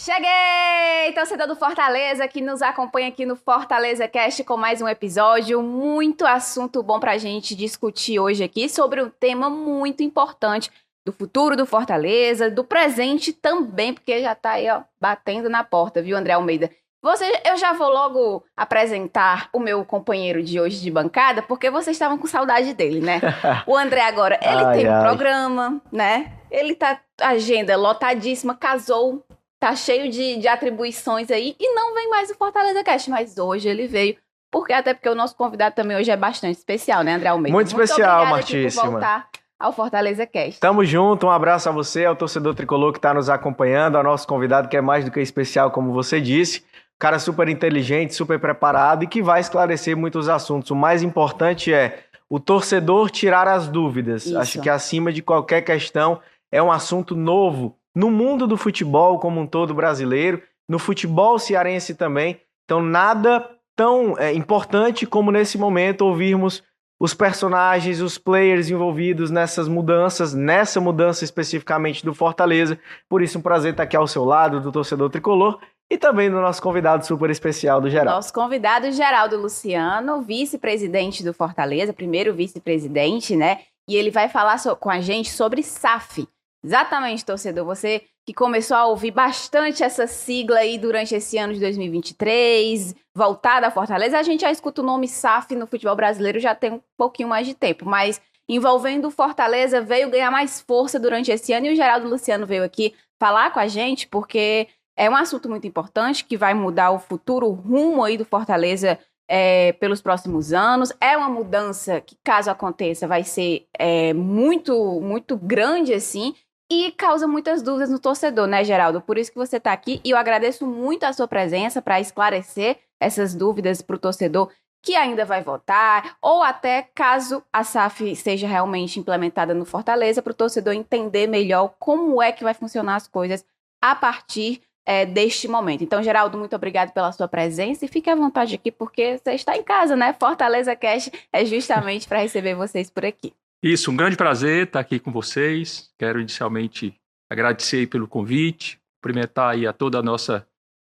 Cheguei, torcedor do Fortaleza que nos acompanha aqui no Fortaleza Cast com mais um episódio. Muito assunto bom pra gente discutir hoje aqui sobre um tema muito importante do futuro do Fortaleza, do presente também, porque já tá aí, ó, batendo na porta, viu, André Almeida? Você, eu já vou logo apresentar o meu companheiro de hoje de bancada, porque vocês estavam com saudade dele, né? O André agora, ele ai, tem um ai. programa, né? Ele tá agenda lotadíssima, casou, tá cheio de, de atribuições aí e não vem mais o Fortaleza Cast, mas hoje ele veio. Porque até porque o nosso convidado também hoje é bastante especial, né, André Almeida? Muito, Muito especial, Martíssima. Por voltar ao Fortaleza Cast. Tamo junto, um abraço a você, ao torcedor tricolor que está nos acompanhando, ao nosso convidado que é mais do que especial, como você disse. Cara super inteligente, super preparado e que vai esclarecer muitos assuntos. O mais importante é o torcedor tirar as dúvidas. Isso. Acho que acima de qualquer questão é um assunto novo no mundo do futebol como um todo brasileiro, no futebol cearense também. Então, nada tão é, importante como nesse momento ouvirmos os personagens, os players envolvidos nessas mudanças, nessa mudança especificamente do Fortaleza. Por isso, um prazer estar aqui ao seu lado, do torcedor tricolor, e também do nosso convidado super especial do Geraldo. Nosso convidado, Geraldo Luciano, vice-presidente do Fortaleza, primeiro vice-presidente, né? E ele vai falar so com a gente sobre SAF. Exatamente, torcedor. Você que começou a ouvir bastante essa sigla aí durante esse ano de 2023, voltada à Fortaleza, a gente já escuta o nome SAF no futebol brasileiro já tem um pouquinho mais de tempo, mas envolvendo o Fortaleza veio ganhar mais força durante esse ano e o Geraldo Luciano veio aqui falar com a gente porque é um assunto muito importante que vai mudar o futuro rumo aí do Fortaleza é, pelos próximos anos. É uma mudança que, caso aconteça, vai ser é, muito, muito grande assim e causa muitas dúvidas no torcedor, né, Geraldo? Por isso que você está aqui e eu agradeço muito a sua presença para esclarecer essas dúvidas para o torcedor que ainda vai votar, ou até caso a SAF seja realmente implementada no Fortaleza, para o torcedor entender melhor como é que vai funcionar as coisas a partir é, deste momento. Então, Geraldo, muito obrigado pela sua presença e fique à vontade aqui, porque você está em casa, né? Fortaleza Cash é justamente para receber vocês por aqui. Isso, um grande prazer estar aqui com vocês. Quero inicialmente agradecer pelo convite, cumprimentar aí a toda a nossa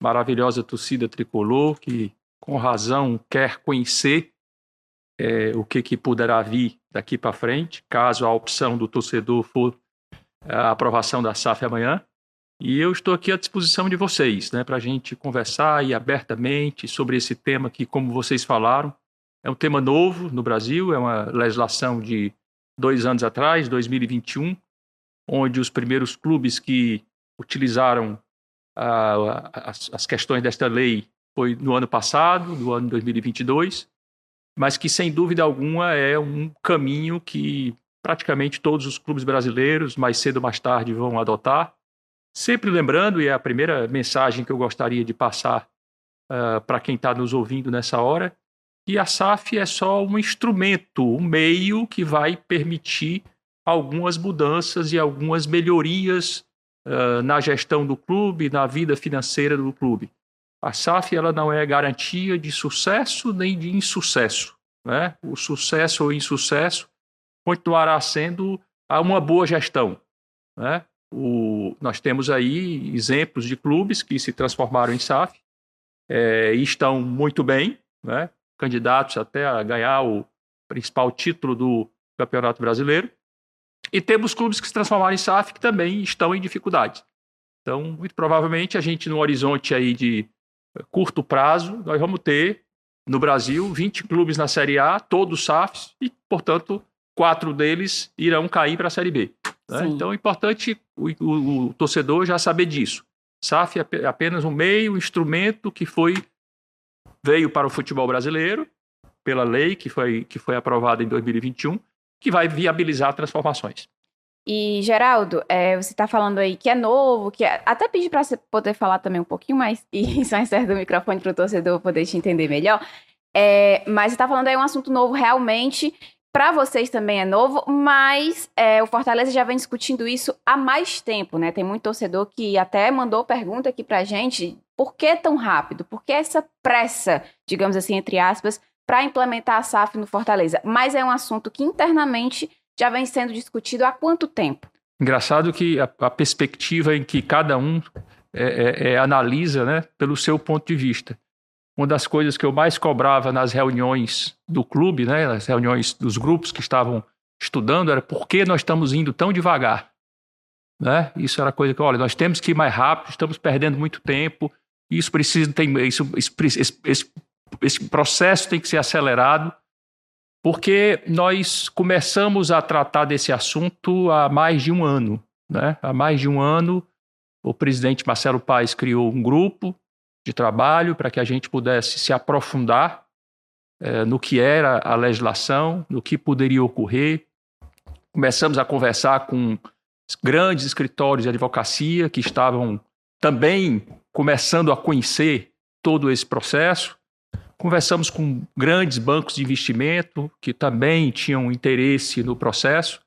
maravilhosa torcida tricolor, que com razão quer conhecer é, o que, que poderá vir daqui para frente, caso a opção do torcedor for a aprovação da SAF amanhã. E eu estou aqui à disposição de vocês, né, para a gente conversar aí abertamente sobre esse tema que, como vocês falaram, é um tema novo no Brasil, é uma legislação de dois anos atrás, 2021, onde os primeiros clubes que utilizaram ah, as, as questões desta lei foi no ano passado, no ano 2022, mas que sem dúvida alguma é um caminho que praticamente todos os clubes brasileiros, mais cedo ou mais tarde, vão adotar. Sempre lembrando, e é a primeira mensagem que eu gostaria de passar uh, para quem está nos ouvindo nessa hora, que a SAF é só um instrumento, um meio que vai permitir algumas mudanças e algumas melhorias uh, na gestão do clube, na vida financeira do clube. A SAF ela não é garantia de sucesso nem de insucesso. Né? O sucesso ou insucesso continuará sendo uma boa gestão. Né? O, nós temos aí exemplos de clubes que se transformaram em SAF é, e estão muito bem, né? Candidatos até a ganhar o principal título do Campeonato Brasileiro. E temos clubes que se transformaram em SAF que também estão em dificuldades. Então, muito provavelmente, a gente, no horizonte aí de curto prazo, nós vamos ter no Brasil 20 clubes na Série A, todos SAFs, e, portanto, quatro deles irão cair para a Série B. Né? Então é importante o, o, o, torcedor já saber disso. SAF é apenas um meio, um instrumento que foi veio para o futebol brasileiro pela lei que foi, que foi aprovada em 2021, que vai viabilizar transformações. E, Geraldo, é, você está falando aí que é novo, que é, até pedi para você poder falar também um pouquinho mais e só encerra o microfone para o torcedor poder te entender melhor. É, mas você está falando aí um assunto novo realmente para vocês também é novo, mas é, o Fortaleza já vem discutindo isso há mais tempo, né? Tem muito torcedor que até mandou pergunta aqui pra gente: por que tão rápido? Por que essa pressa, digamos assim, entre aspas, para implementar a SAF no Fortaleza? Mas é um assunto que internamente já vem sendo discutido há quanto tempo? Engraçado que a, a perspectiva em que cada um é, é, é, analisa né, pelo seu ponto de vista. Uma das coisas que eu mais cobrava nas reuniões do clube, né, nas reuniões dos grupos que estavam estudando, era por que nós estamos indo tão devagar. Né? Isso era coisa que, olha, nós temos que ir mais rápido, estamos perdendo muito tempo, isso precisa, tem, isso, esse, esse, esse processo tem que ser acelerado, porque nós começamos a tratar desse assunto há mais de um ano. Né? Há mais de um ano, o presidente Marcelo Paes criou um grupo de trabalho para que a gente pudesse se aprofundar eh, no que era a legislação, no que poderia ocorrer. Começamos a conversar com grandes escritórios de advocacia que estavam também começando a conhecer todo esse processo. Conversamos com grandes bancos de investimento que também tinham interesse no processo.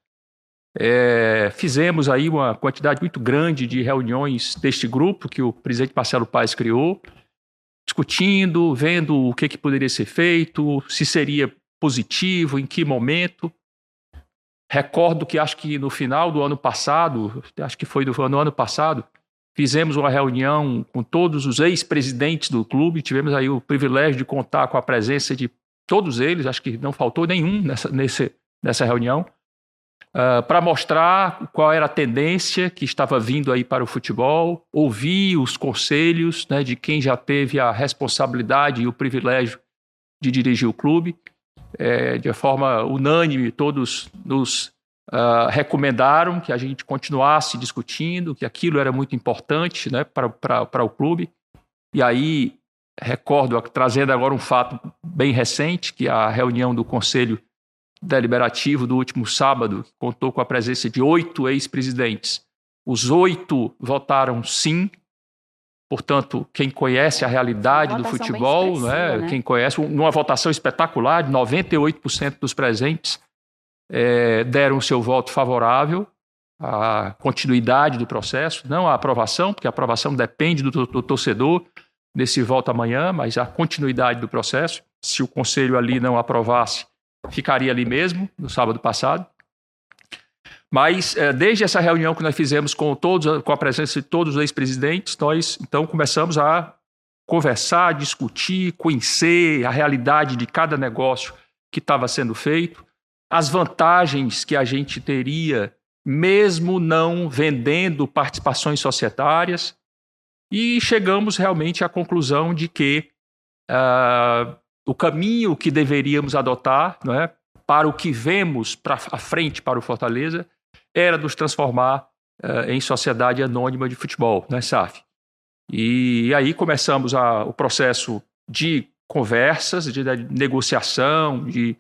É, fizemos aí uma quantidade muito grande de reuniões deste grupo que o presidente Marcelo Paes criou, discutindo, vendo o que, que poderia ser feito, se seria positivo, em que momento. Recordo que acho que no final do ano passado, acho que foi no ano, passado, fizemos uma reunião com todos os ex-presidentes do clube, tivemos aí o privilégio de contar com a presença de todos eles, acho que não faltou nenhum nessa, nesse, nessa reunião uh, para mostrar qual era a tendência que estava vindo aí para o futebol, ouvir os conselhos né, de quem já teve a responsabilidade e o privilégio de dirigir o clube. É, de forma unânime, todos nos uh, recomendaram que a gente continuasse discutindo, que aquilo era muito importante né, para, o clube. E aí, recordo, trazendo agora um fato bem recente, que a reunião do Conselho deliberativo do último sábado contou com a presença de oito ex-presidentes. Os oito votaram sim. Portanto, quem conhece a realidade do futebol, né, né? quem conhece, numa votação espetacular, 98% dos presentes é, deram o seu voto favorável à continuidade do processo, não à aprovação, porque a aprovação depende do, do torcedor nesse voto amanhã, mas a continuidade do processo. Se o conselho ali não aprovasse, ficaria ali mesmo, no sábado passado. Mas é, desde essa reunião que nós fizemos com todos, com a presença de todos os ex-presidentes, nós então começamos a conversar, discutir, conhecer a realidade de cada negócio que estava sendo feito, as vantagens que a gente teria, mesmo não vendendo participações societárias, e chegamos realmente à conclusão de que uh, o caminho que deveríamos adotar não é, para o que vemos para a frente para o Fortaleza era nos transformar uh, em sociedade anônima de futebol, né, SAF. E, aí começamos a, o processo de conversas, de, de, negociação, de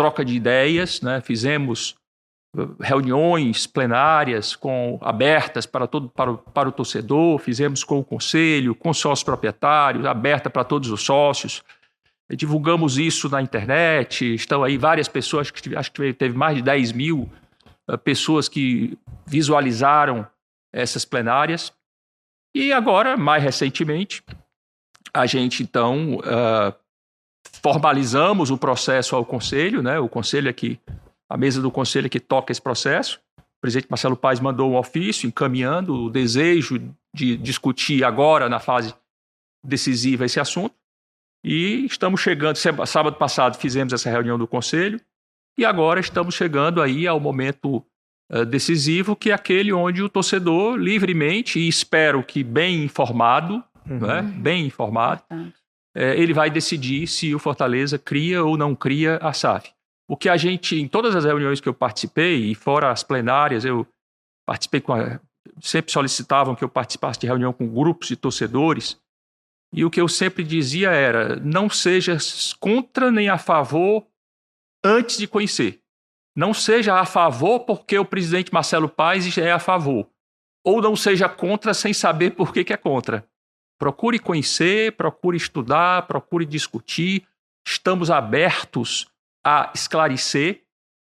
troca de ideias, né? fizemos eh, reuniões plenárias com abertas para todo para o, para o torcedor, fizemos com o conselho, com sócios proprietários, aberta para todos os sócios, divulgamos isso na internet, estão aí várias pessoas, acho que, acho que teve mais de 10 mil uh, pessoas que visualizaram essas plenárias. E agora, mais recentemente, a gente então uh, formalizamos o processo ao conselho, né? O conselho aqui, a mesa do conselho que toca esse processo. O presidente Marcelo Paes mandou um ofício encaminhando o desejo de discutir agora, na fase decisiva, esse assunto. E estamos chegando, sábado passado fizemos essa reunião do conselho, e agora estamos chegando aí ao momento uh, decisivo, que é aquele onde o torcedor livremente, e espero que bem informado, uhum. né, bem informado, é, ele vai decidir se o Fortaleza cria ou não cria a SAF. O que a gente, em todas as reuniões que eu participei, e fora as plenárias, eu participei com a, sempre solicitavam que eu participasse de reunião com grupos de torcedores, e o que eu sempre dizia era: não seja contra nem a favor antes de conhecer. Não seja a favor porque o presidente Marcelo Paes é a favor. Ou não seja contra sem saber por que, que é contra. Procure conhecer, procure estudar, procure discutir. Estamos abertos a esclarecer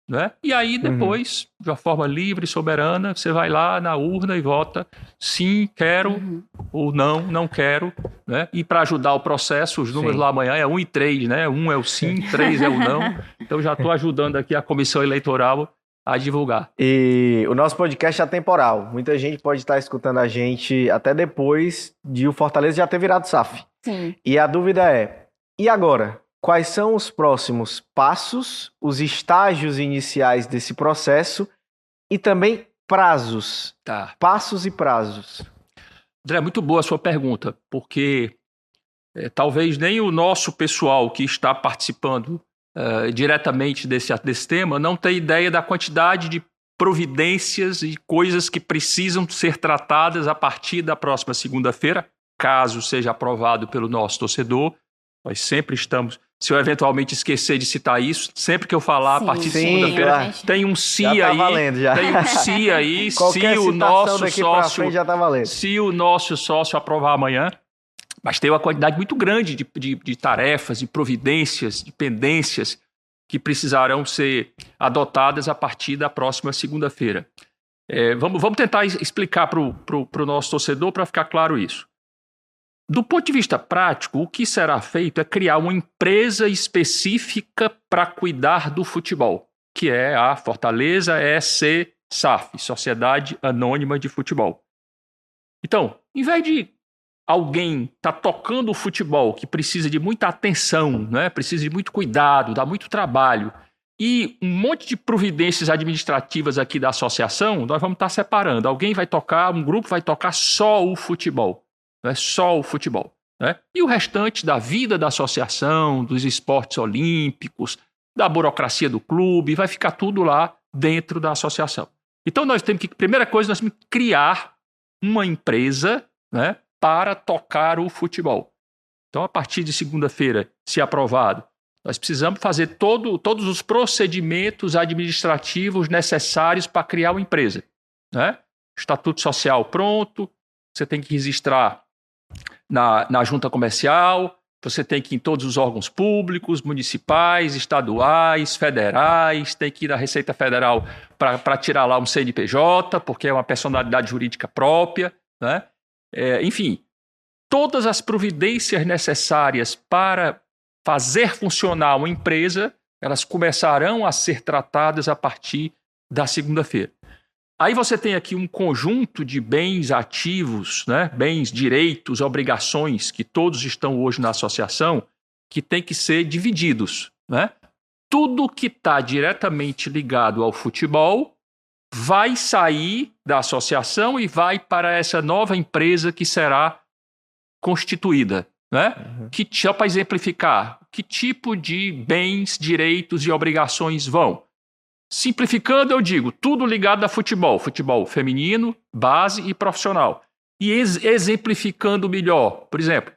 né? E aí, uhum. depois, uhum. de uma forma livre e soberana, você vai lá na urna e vota sim, quero, uhum. ou não, não quero. Né? E para ajudar o processo, os números sim. lá amanhã é 1 e 3, né? 1 é o sim, 3 é o não. Então já estou ajudando aqui a comissão eleitoral a divulgar. E o nosso podcast é atemporal. Muita gente pode estar escutando a gente até depois de o Fortaleza já ter virado SAF. Sim. E a dúvida é: e agora? Quais são os próximos passos, os estágios iniciais desse processo e também prazos? Tá. Passos e prazos. André, muito boa a sua pergunta, porque é, talvez nem o nosso pessoal que está participando uh, diretamente desse, desse tema não tenha ideia da quantidade de providências e coisas que precisam ser tratadas a partir da próxima segunda-feira, caso seja aprovado pelo nosso torcedor. Nós sempre estamos. Se eu eventualmente esquecer de citar isso, sempre que eu falar Sim, a partir de sim, segunda-feira, claro. tem um se Já tá aí. valendo, já. Tem um se aí. se o nosso sócio frente já tá valendo. se o nosso sócio aprovar amanhã, mas tem uma quantidade muito grande de, de, de tarefas, de providências, de pendências que precisarão ser adotadas a partir da próxima segunda-feira. É, vamos, vamos tentar explicar para o nosso torcedor para ficar claro isso. Do ponto de vista prático, o que será feito é criar uma empresa específica para cuidar do futebol, que é a Fortaleza EC SAF, Sociedade Anônima de Futebol. Então, em vez de alguém estar tocando o futebol que precisa de muita atenção, né? precisa de muito cuidado, dá muito trabalho, e um monte de providências administrativas aqui da associação, nós vamos estar separando. Alguém vai tocar, um grupo vai tocar só o futebol, né? só o futebol. Né? E o restante da vida da associação, dos esportes olímpicos, da burocracia do clube, vai ficar tudo lá dentro da associação. Então nós temos que, primeira coisa, nós temos que criar uma empresa né, para tocar o futebol. Então, a partir de segunda-feira, se aprovado, nós precisamos fazer todo, todos os procedimentos administrativos necessários para criar uma empresa. Né? Estatuto social pronto, você tem que registrar na, na junta comercial, você tem que ir em todos os órgãos públicos, municipais, estaduais, federais, tem que ir na Receita Federal para tirar lá um CNPJ, porque é uma personalidade jurídica própria. Né? É, enfim, todas as providências necessárias para fazer funcionar uma empresa, elas começarão a ser tratadas a partir da segunda-feira. Aí você tem aqui um conjunto de bens ativos, né? bens, direitos, obrigações que todos estão hoje na associação, que tem que ser divididos. Né? Tudo que está diretamente ligado ao futebol vai sair da associação e vai para essa nova empresa que será constituída. Né? Uhum. Que, só para exemplificar, que tipo de bens, direitos e obrigações vão? Simplificando, eu digo, tudo ligado a futebol, futebol feminino, base e profissional. E ex exemplificando melhor, por exemplo,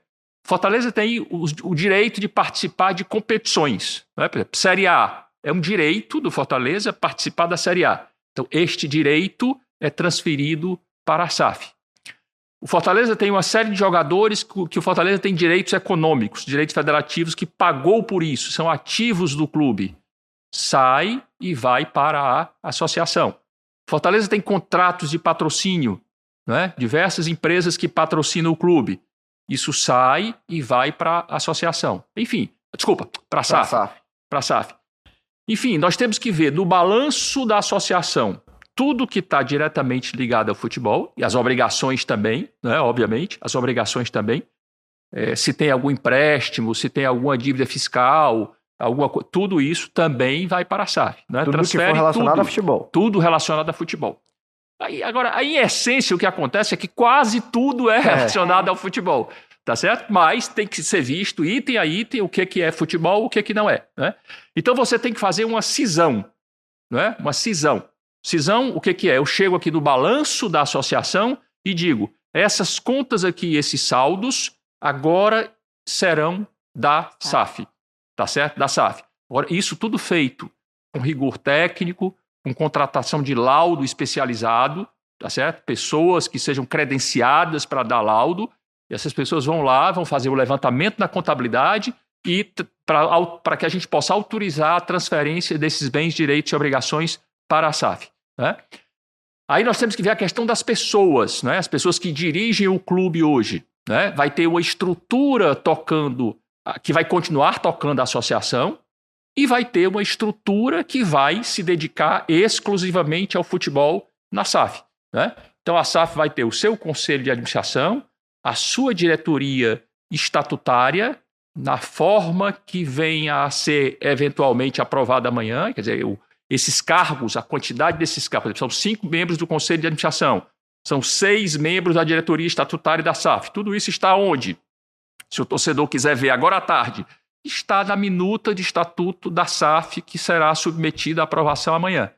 Fortaleza tem o, o, direito de participar de competições. Né? Por exemplo, Série A é um direito do Fortaleza participar da Série A. Então, este direito é transferido para a SAF. O Fortaleza tem uma série de jogadores que o Fortaleza tem direitos econômicos, direitos federativos, que pagou por isso, são ativos do clube. Sai e vai para a associação. Fortaleza tem contratos de patrocínio, né? diversas empresas que patrocinam o clube. Isso sai e vai para a associação. Enfim, desculpa, para a SAF. Para a SAF. Enfim, nós temos que ver no balanço da associação tudo que está diretamente ligado ao futebol, e as obrigações também, né, obviamente, as obrigações também. É, se tem algum empréstimo, se tem alguma dívida fiscal, alguma, tudo isso também vai para a SAF. Né? Tudo Transfere que for relacionado tudo, a futebol. Tudo relacionado a futebol. Aí, agora, aí, em essência, o que acontece é que quase tudo é relacionado é. ao futebol. Tá certo? Mas tem que ser visto item a item o que, que é futebol, o que, que não é. Né? Então você tem que fazer uma cisão. Né? Uma cisão. Cisão, o que, que é? Eu chego aqui no balanço da associação e digo: essas contas aqui, esses saldos, agora serão da SAF. Tá certo? Da SAF. Agora, isso tudo feito com rigor técnico, com contratação de laudo especializado, tá certo? Pessoas que sejam credenciadas para dar laudo. E essas pessoas vão lá, vão fazer o levantamento na contabilidade e para que a gente possa autorizar a transferência desses bens, direitos e obrigações para a SAF. Né? Aí nós temos que ver a questão das pessoas, né? as pessoas que dirigem o clube hoje. Né? Vai ter uma estrutura tocando, que vai continuar tocando a associação, e vai ter uma estrutura que vai se dedicar exclusivamente ao futebol na SAF. Né? Então a SAF vai ter o seu conselho de administração, a sua diretoria estatutária, na forma que venha a ser eventualmente aprovada amanhã, quer dizer, esses cargos, a quantidade desses cargos, são cinco membros do conselho de administração, são seis membros da diretoria estatutária da SAF. Tudo isso está onde? Se o torcedor quiser ver agora à tarde, está na minuta de estatuto da SAF que será submetida à aprovação amanhã.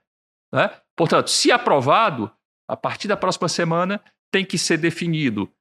Né? Portanto, se aprovado, a partir da próxima semana tem que ser definido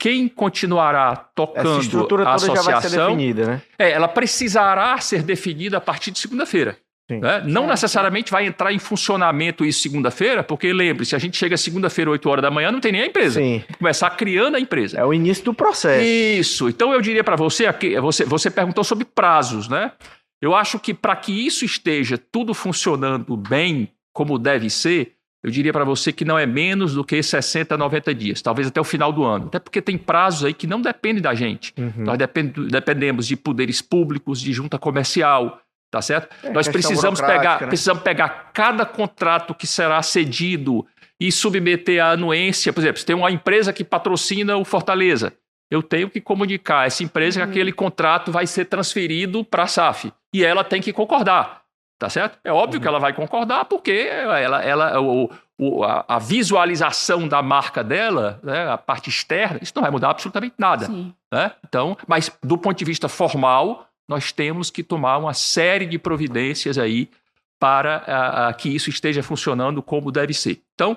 quem continuará tocando Essa estrutura a associação. Já vai ser definida, né? É, ela precisará ser definida a partir de segunda-feira. Né? Não necessariamente vai entrar em funcionamento isso segunda-feira, porque lembre-se, a gente chega segunda-feira, 8 horas da manhã, não tem nem a empresa. Sim. Começar criando a empresa. É o início do processo. Isso. Então eu diria para você, aqui, você, você perguntou sobre prazos, né? Eu acho que para que isso esteja tudo funcionando bem, como deve ser, eu diria para você que não é menos do que 60, 90 dias, talvez até o final do ano. Até porque tem prazos aí que não dependem da gente. Uhum. Nós depend, dependemos de poderes públicos, de junta comercial, Tá certo? É, Nós precisamos pegar, né? precisamos pegar cada contrato que será cedido e submeter a anuência. Por exemplo, se tem uma empresa que patrocina o Fortaleza, eu tenho que comunicar a essa empresa uhum. que aquele contrato vai ser transferido para a SAF. E ela tem que concordar. Tá certo? É óbvio uhum. que ela vai concordar, porque ela, ela, o, o, a, a, visualização da marca dela, né, a parte externa, isso não vai mudar absolutamente nada. Né? Então, mas do ponto de vista formal, nós temos que tomar uma série de providências aí para a, a, que isso esteja funcionando como deve ser. Então,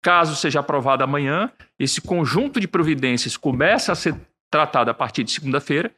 caso seja aprovado amanhã, esse conjunto de providências começa a ser tratado a partir de segunda-feira.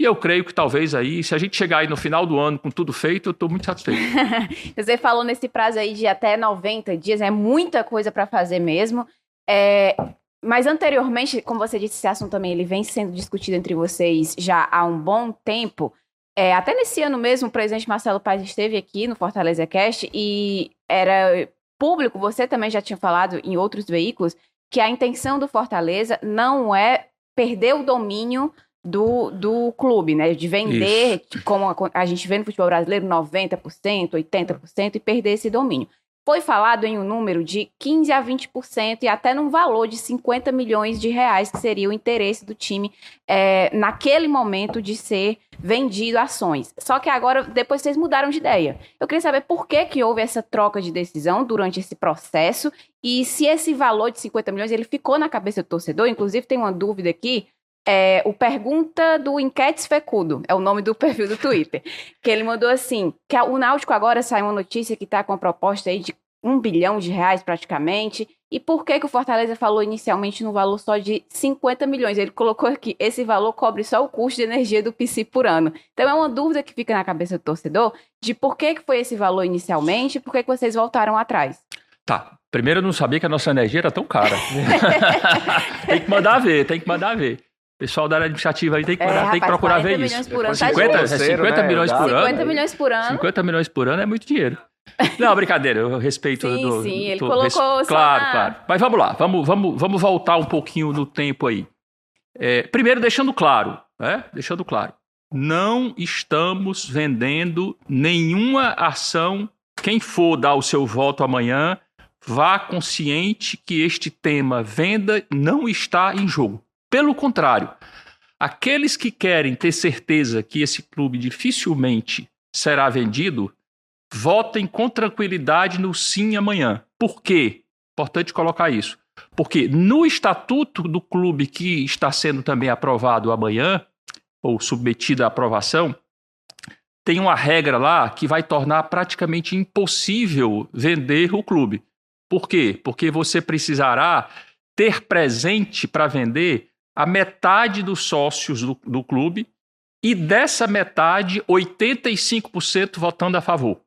E eu creio que talvez aí, se a gente chegar aí no final do ano com tudo feito, eu estou muito satisfeito. você falou nesse prazo aí de até 90 dias, é muita coisa para fazer mesmo. É, mas anteriormente, como você disse, esse assunto também ele vem sendo discutido entre vocês já há um bom tempo. É, até nesse ano mesmo, o presidente Marcelo Paes esteve aqui no Fortaleza Cast e era público, você também já tinha falado em outros veículos, que a intenção do Fortaleza não é perder o domínio do, do clube, né? De vender, Isso. como a, a, gente vê no futebol brasileiro, 90%, 80% e perder esse domínio. Foi falado em um número de 15 a 20% e até num valor de 50 milhões de reais, que seria o interesse do time é, naquele momento de ser vendido ações. Só que agora, depois vocês mudaram de ideia. Eu queria saber por que, que houve essa troca de decisão durante esse processo e se esse valor de 50 milhões ele ficou na cabeça do torcedor. Inclusive, tem uma dúvida aqui é, o Pergunta do Enquetes Fecudo, é o nome do perfil do Twitter, que ele mandou assim, que o Náutico agora saiu uma notícia que está com a proposta aí de um bilhão de reais praticamente, e por que, que o Fortaleza falou inicialmente no valor só de 50 milhões? Ele colocou aqui, esse valor cobre só o custo de energia do PC por ano. Então é uma dúvida que fica na cabeça do torcedor de por que, que foi esse valor inicialmente e por que, que vocês voltaram atrás. Tá, primeiro eu não sabia que a nossa energia era tão cara. tem que mandar ver, tem que mandar ver pessoal da área administrativa aí tem que, é, rapaz, tem que procurar ver isso. Por ano, 50, tá 50 né? milhões por 50 ano. 50 milhões por ano. 50 milhões por ano é muito dinheiro. Não, brincadeira, eu respeito sim, do. Sim, ele do, colocou res... Claro, na... claro. Mas vamos lá, vamos, vamos, vamos voltar um pouquinho no tempo aí. É, primeiro, deixando claro, né? Deixando claro. Não estamos vendendo nenhuma ação. Quem for dar o seu voto amanhã, vá consciente que este tema venda não está em jogo. Pelo contrário, aqueles que querem ter certeza que esse clube dificilmente será vendido, votem com tranquilidade no sim amanhã. Por quê? Importante colocar isso. Porque no estatuto do clube que está sendo também aprovado amanhã, ou submetido à aprovação, tem uma regra lá que vai tornar praticamente impossível vender o clube. Por quê? Porque você precisará ter presente para vender a metade dos sócios do, do clube e dessa metade, 85% votando a favor.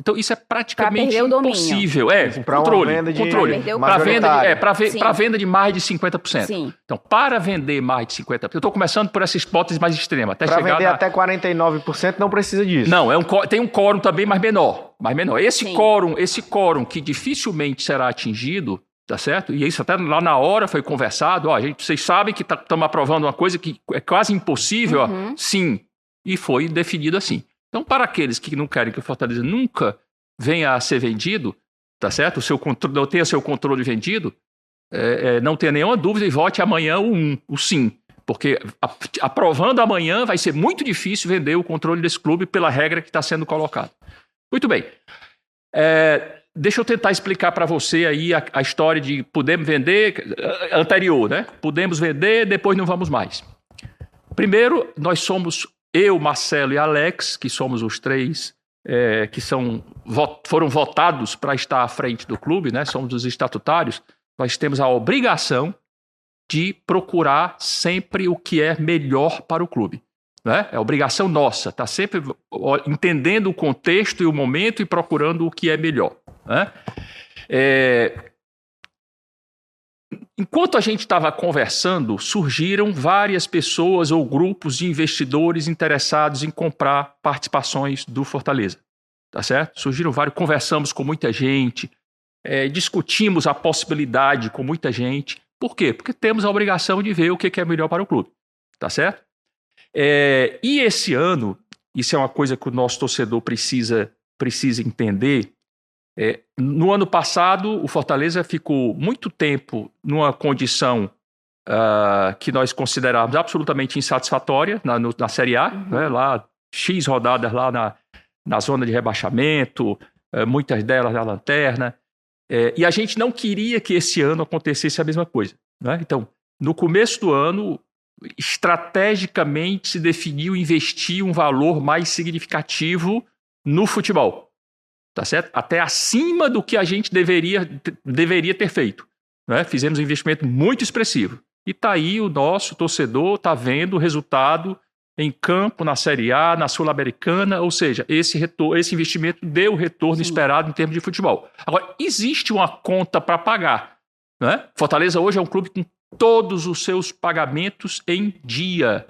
Então isso é praticamente impossível. É, para controle, venda de controle. Para venda, de, é, para ve, venda de mais de 50%. Sim. Então, para vender mais de 50%, eu estou começando por essa hipótese mais extrema, até Para vender na... até 49% não precisa disso. Não, é um, tem um quórum também mais menor, mais menor. Esse quórum, esse quórum que dificilmente será atingido, Tá certo? E isso até lá na hora foi conversado. Ó, a gente, vocês sabem que estamos tá, aprovando uma coisa que é quase impossível. Uhum. Ó. Sim. E foi definido assim. Então, para aqueles que não querem que o Fortaleza nunca venha a ser vendido, tá certo? O seu controle, não tenha seu controle vendido, é, é, não tenha nenhuma dúvida e vote amanhã o um, o sim. Porque aprovando amanhã vai ser muito difícil vender o controle desse clube pela regra que está sendo colocada. Muito bem. É, deixa eu tentar explicar para você aí a, a, história de podemos vender anterior, né? Podemos vender, depois não vamos mais. Primeiro, nós somos eu, Marcelo e Alex, que somos os três é, que são, foram votados para estar à frente do clube, né? Somos os estatutários. Nós temos a obrigação de procurar sempre o que é melhor para o clube. Né? É obrigação nossa, tá sempre entendendo o contexto e o momento e procurando o que é melhor. Né? É... Enquanto a gente estava conversando, surgiram várias pessoas ou grupos de investidores interessados em comprar participações do Fortaleza. Tá certo? Surgiram vários, conversamos com muita gente, é, discutimos a possibilidade com muita gente. Por quê? Porque temos a obrigação de ver o que é melhor para o clube. Tá certo? É, e esse ano, isso é uma coisa que o nosso torcedor precisa, precisa entender. É, no ano passado, o Fortaleza ficou muito tempo numa condição uh, que nós considerávamos absolutamente insatisfatória na, no, na Série A, uhum. né, lá X rodadas lá na, na zona de rebaixamento, uh, muitas delas na lanterna. É, e a gente não queria que esse ano acontecesse a mesma coisa. Né? Então, no começo do ano, estrategicamente se definiu investir um valor mais significativo no futebol. Tá certo? Até acima do que a gente deveria, deveria ter feito. Né? Fizemos um investimento muito expressivo. E tá aí o nosso torcedor, tá vendo o resultado em campo, na Série A, na Sul-Americana, ou seja, esse, retorno, esse investimento deu o retorno Sim. esperado em termos de futebol. Agora, existe uma conta para pagar. Né? Fortaleza hoje é um clube com todos os seus pagamentos em dia.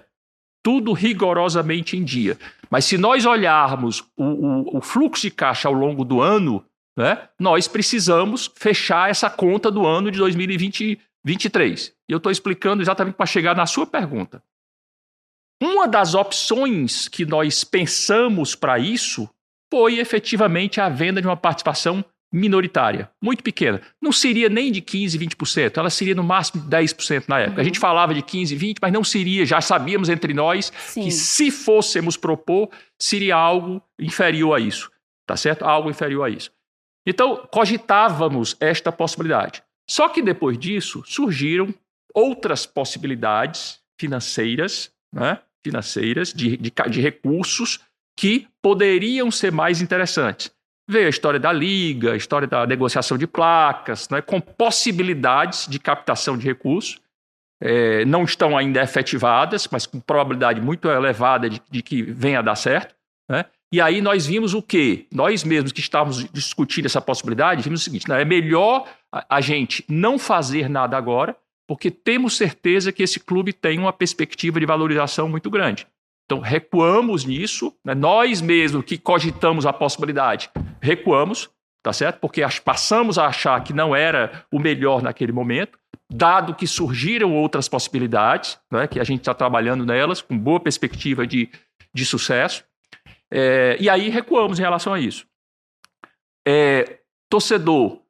Tudo rigorosamente em dia. Mas se nós olharmos o, o, o fluxo de caixa ao longo do ano, né, nós precisamos fechar essa conta do ano de 2023. E eu estou explicando exatamente para chegar na sua pergunta. Uma das opções que nós pensamos para isso foi efetivamente a venda de uma participação minoritária, muito pequena. Não seria nem de 15%, 20%, ela seria no máximo de 10% na época. Uhum. A gente falava de 15%, 20%, mas não seria, já sabíamos entre nós Sim. que se fôssemos propor, seria algo inferior a isso, tá certo? Algo inferior a isso. Então, cogitávamos esta possibilidade. Só que depois disso, surgiram outras possibilidades financeiras, né? financeiras, de, de, de recursos que poderiam ser mais interessantes. Veio a história da liga, a história da negociação de placas, né, com possibilidades de captação de recursos. É, não estão ainda efetivadas, mas com probabilidade muito elevada de, de que venha a dar certo. Né? E aí nós vimos o quê? Nós mesmos que estávamos discutindo essa possibilidade, vimos o seguinte: né, é melhor a, a gente não fazer nada agora, porque temos certeza que esse clube tem uma perspectiva de valorização muito grande. Então, recuamos nisso, né? nós mesmos que cogitamos a possibilidade, recuamos, tá certo? Porque passamos a achar que não era o melhor naquele momento, dado que surgiram outras possibilidades, né? que a gente está trabalhando nelas com boa perspectiva de, de sucesso. É, e aí recuamos em relação a isso. É, torcedor,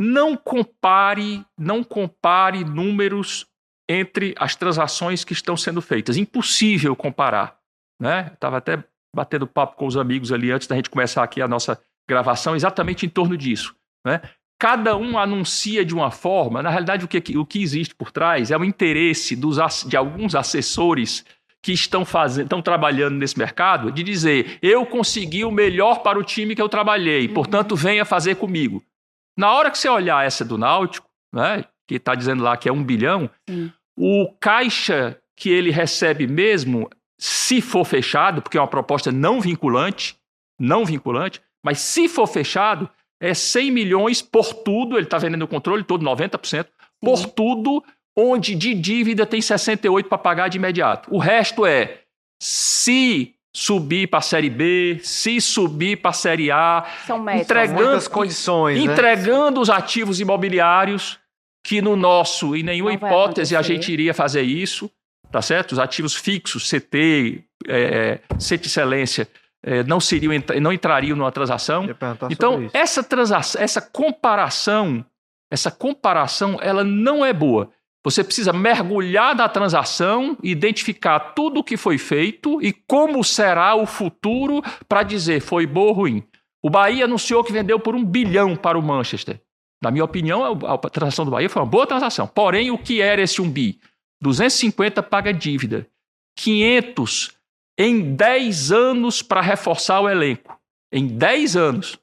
não compare, não compare números entre as transações que estão sendo feitas. Impossível comparar. Né? Estava até batendo papo com os amigos ali antes da gente começar aqui a nossa gravação, exatamente em torno disso. Né? Cada um anuncia de uma forma, na realidade, o que, o que existe por trás é o interesse dos, de alguns assessores que estão, fazendo, estão trabalhando nesse mercado de dizer: eu consegui o melhor para o time que eu trabalhei, uhum. portanto, venha fazer comigo. Na hora que você olhar essa do Náutico, né, que está dizendo lá que é um bilhão, Sim. O caixa que ele recebe mesmo, se for fechado, porque é uma proposta não vinculante, não vinculante, mas se for fechado, é 100 milhões por tudo, ele está vendendo o controle todo, 90%, por tudo, onde de dívida tem 68 para pagar de imediato. O resto é, se subir para a Série B, se subir para a Série A, São entregando, condições, né? entregando né? os ativos imobiliários que no nosso, em nenhuma hipótese, a gente iria fazer isso, tá certo? Os ativos fixos, CT, é, CT Excelência, é, não seriam, não entrariam numa transação. Então, essa transação, essa comparação, essa comparação, ela não é boa. Você precisa mergulhar na transação, identificar tudo o que foi feito e como será o futuro para dizer foi bom ou ruim. O Bahia anunciou que vendeu por um bilhão para o Manchester. Na minha opinião, a transação do Bahia foi uma boa transação. Porém, o que era esse um bi? 250 paga dívida. 500 em 10 anos para reforçar o elenco. Em 10 anos.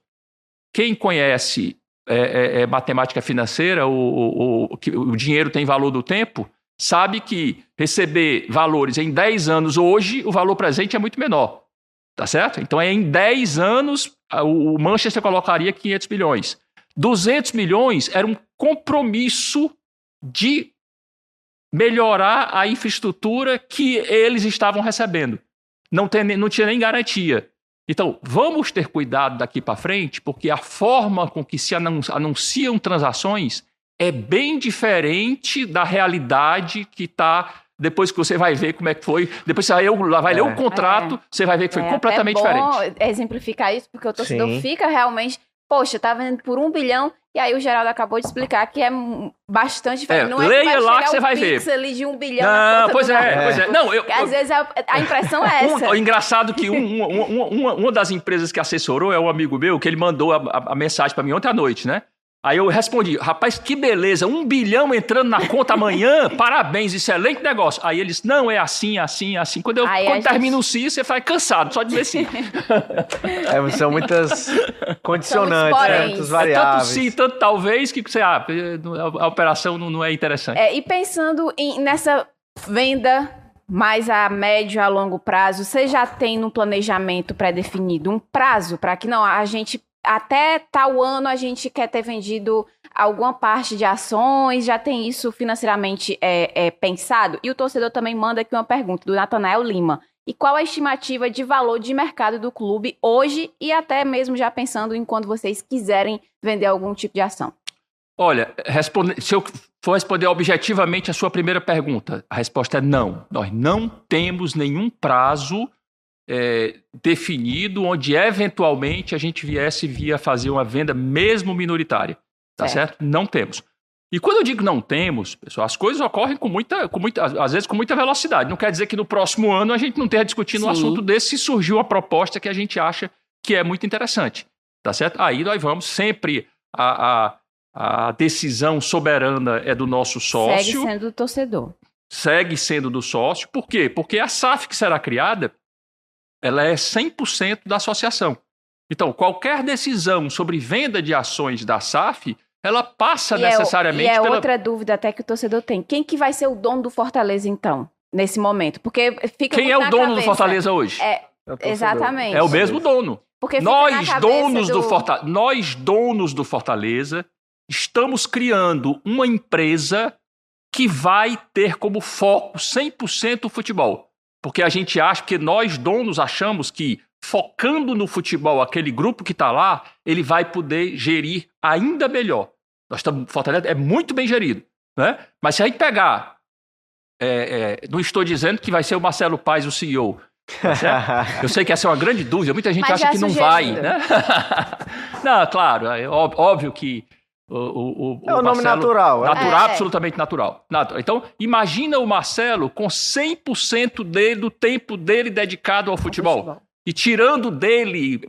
Quem conhece é, é, é matemática financeira, o, o, o, o dinheiro tem valor do tempo, sabe que receber valores em 10 anos hoje, o valor presente é muito menor. Tá certo? Então, é em 10 anos, o Manchester colocaria 500 milhões. 200 milhões era um compromisso de melhorar a infraestrutura que eles estavam recebendo. Não, tem, não tinha nem garantia. Então, vamos ter cuidado daqui para frente, porque a forma com que se anunciam transações é bem diferente da realidade que está depois que você vai ver como é que foi, depois você vai, vai ler o é. contrato, é. você vai ver que foi é completamente até bom diferente. exemplificar isso, porque o torcedor Sim. fica realmente poxa, tá vendendo por um bilhão. E aí o Geraldo acabou de explicar que é bastante. É, não é leia que lá que você vai ver. ali de um bilhão não, pois é, pois é. Não, eu, às vezes a, a, impressão é essa. Um, engraçado que um, um, uma, uma das empresas que assessorou é um amigo meu, que ele mandou a, a, a mensagem para mim ontem à noite, né? Aí eu respondi, rapaz, que beleza, um bilhão entrando na conta amanhã, parabéns, excelente negócio. Aí eles, não, é assim, assim, assim. Quando, eu, quando termina o CIS, você fica cansado só de ver sim. é, são muitas condicionantes, né? muitas variáveis. É tanto sim, tanto talvez, que você, ah, a operação não, não é interessante. É, e pensando em, nessa venda mais a médio a longo prazo, você já tem no planejamento pré-definido um prazo para que não a gente até tal ano a gente quer ter vendido alguma parte de ações, já tem isso financeiramente é, é, pensado? E o torcedor também manda aqui uma pergunta do Natanael Lima. E qual a estimativa de valor de mercado do clube hoje e até mesmo já pensando em quando vocês quiserem vender algum tipo de ação? Olha, responde, se eu for responder objetivamente a sua primeira pergunta, a resposta é não. Nós não temos nenhum prazo é, definido onde eventualmente a gente viesse via fazer uma venda mesmo minoritária. Tá certo? certo? Não temos. E quando eu digo não temos, pessoal, as coisas ocorrem com muita, com muita, às vezes com muita velocidade. Não quer dizer que no próximo ano a gente não esteja discutindo Sim. um assunto desse se surgiu uma proposta que a gente acha que é muito interessante. Tá certo? Aí nós vamos sempre a, a, a decisão soberana é do nosso sócio. Segue sendo do torcedor. Segue sendo do sócio. Por quê? Porque a SAF que será criada ela é 100% da associação. Então, qualquer decisão sobre venda de ações da SAF, ela passa e necessariamente é, e é pela... outra dúvida até que o torcedor tem. Quem que vai ser o dono do Fortaleza, então, nesse momento? Porque fica Quem é o dono cabeça. do Fortaleza hoje? É, é exatamente. É o mesmo dono. Porque nós donos do... do Fortaleza, nós donos do Fortaleza, estamos criando uma empresa que vai ter como foco 100% o futebol. Porque a gente acha que nós donos achamos que focando no futebol aquele grupo que está lá, ele vai poder gerir ainda melhor. Nós estamos Fortaleza é muito bem gerido, né? Mas se a gente pegar, é, é, não estou dizendo que vai ser o Marcelo Paz o CEO. Tá Eu sei que essa é uma grande dúvida. Muita gente Mas acha que não vai, né? não, claro, é óbvio que o, o, o, é o nome natural. É? Natural, é. absolutamente natural. Então, imagina o Marcelo com 100% dele, do tempo dele dedicado ao futebol. futebol e tirando dele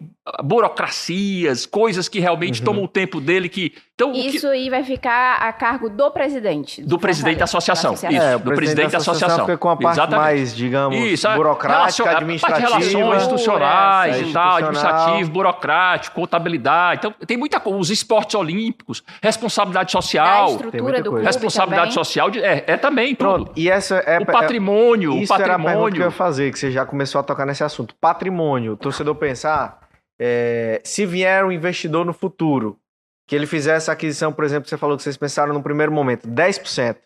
burocracias, coisas que realmente uhum. tomam o tempo dele que então isso que... aí vai ficar a cargo do presidente do, do presidente da associação, da associação. Isso, é, do presidente da associação, associação. fica com a parte Exatamente. mais digamos isso, burocrática administrativa a parte de relações institucionais é, e tal administrativo burocrático contabilidade. Então tem muita coisa os esportes olímpicos responsabilidade social. Estrutura do clube responsabilidade também. social de, é, é também Pronto, tudo e essa é o patrimônio é, isso o patrimônio era a que eu ia fazer que você já começou a tocar nesse assunto. Patrimônio patrimônio, o torcedor pensar, é, se vier um investidor no futuro, que ele fizer essa aquisição, por exemplo, você falou que vocês pensaram no primeiro momento, 10%.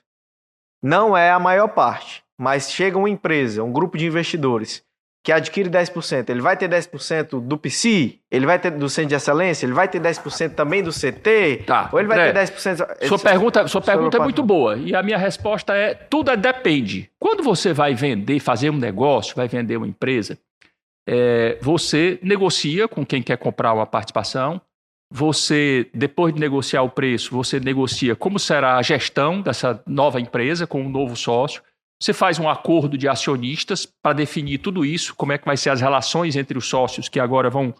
Não é a maior parte, mas chega uma empresa, um grupo de investidores, que adquire 10%, ele vai ter 10% do PC? Ele vai ter do Centro de Excelência? Ele vai ter 10% também do CT? Tá, ou ele vai André, ter 10%? Sua pergunta, sua pergunta é muito boa. E a minha resposta é: tudo depende. Quando você vai vender, fazer um negócio, vai vender uma empresa, é, você negocia com quem quer comprar uma participação, você, depois de negociar o preço, você negocia como será a gestão dessa nova empresa com um novo sócio. Você faz um acordo de acionistas para definir tudo isso, como é que vai ser as relações entre os sócios que agora vão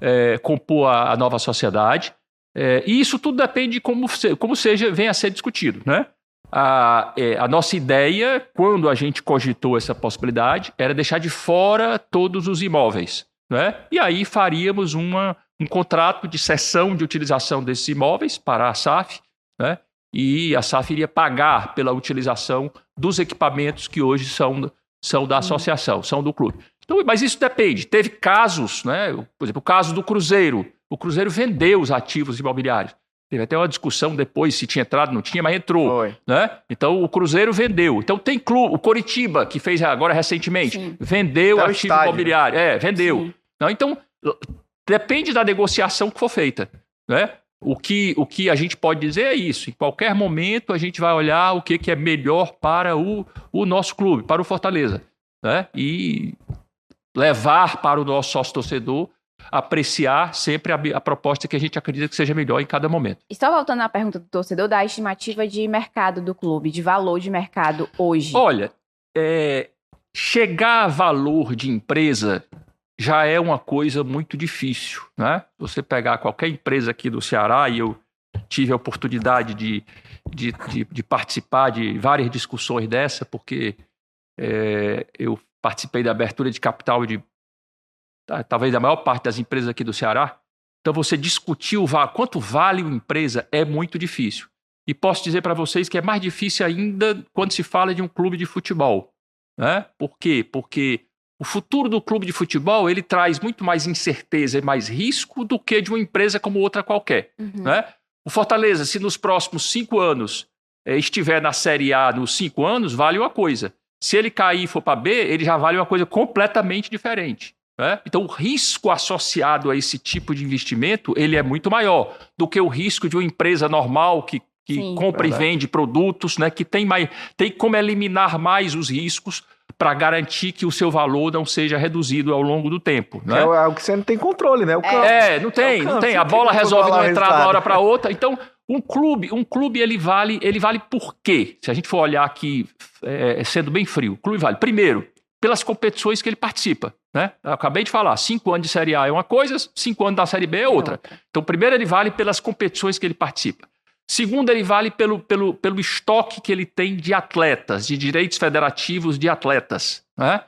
é, compor a, a, nova sociedade. É, e isso tudo depende de como, como seja, venha a ser discutido. Né? A, é, a nossa ideia, quando a gente cogitou essa possibilidade, era deixar de fora todos os imóveis. Né? E aí faríamos uma, um contrato de cessão de utilização desses imóveis para a SAF, né? e a SAF iria pagar pela utilização dos equipamentos que hoje são, são da associação, são do clube. Então, mas isso depende. Teve casos, né? por exemplo, o caso do Cruzeiro. O Cruzeiro vendeu os ativos imobiliários. Teve até uma discussão depois se tinha entrado, não tinha, mas entrou. Foi. Né? Então o Cruzeiro vendeu. Então tem clube, o Coritiba, que fez agora recentemente, Sim. vendeu até ativo imobiliário. É, vendeu. Não, então depende da negociação que for feita. Né? O que, o que a gente pode dizer é isso. Em qualquer momento a gente vai olhar o que, que é melhor para o, o nosso clube, para o Fortaleza. Né? E levar para o nosso sócio torcedor apreciar sempre a, a, proposta que a gente acredita que seja melhor em cada momento. E só voltando à pergunta do torcedor, da estimativa de mercado do clube, de valor de mercado hoje. Olha, é, chegar a valor de empresa já é uma coisa muito difícil, né? Você pegar qualquer empresa aqui do Ceará, e eu tive a oportunidade de, de, de, de participar de várias discussões dessa, porque é, eu participei da abertura de capital de talvez a maior parte das empresas aqui do Ceará. Então, você discutir o quanto vale uma empresa é muito difícil. E posso dizer para vocês que é mais difícil ainda quando se fala de um clube de futebol. Né? Por quê? Porque o futuro do clube de futebol ele traz muito mais incerteza e mais risco do que de uma empresa como outra qualquer. Uhum. Né? O Fortaleza, se nos próximos cinco anos eh, estiver na Série A nos cinco anos, vale uma coisa. Se ele cair e for para B, ele já vale uma coisa completamente diferente. Né? Então, o risco associado a esse tipo de investimento ele é muito maior do que o risco de uma empresa normal que, que Sim, compra verdade. e vende produtos, né? que tem, mais, tem como eliminar mais os riscos para garantir que o seu valor não seja reduzido ao longo do tempo. Né? É algo que você não tem controle, né? O campo. É, não tem, é não tem. A bola resolve não entrar de uma hora para outra. Então, um clube, um clube ele vale, ele vale por quê? Se a gente for olhar aqui, é, sendo bem frio, o clube vale, primeiro, pelas competições que ele participa. Né? Eu acabei de falar, cinco anos de Série A é uma coisa, cinco anos da Série B é outra. Então, primeiro, ele vale pelas competições que ele participa. Segundo, ele vale pelo, pelo, pelo estoque que ele tem de atletas, de direitos federativos de atletas. Né?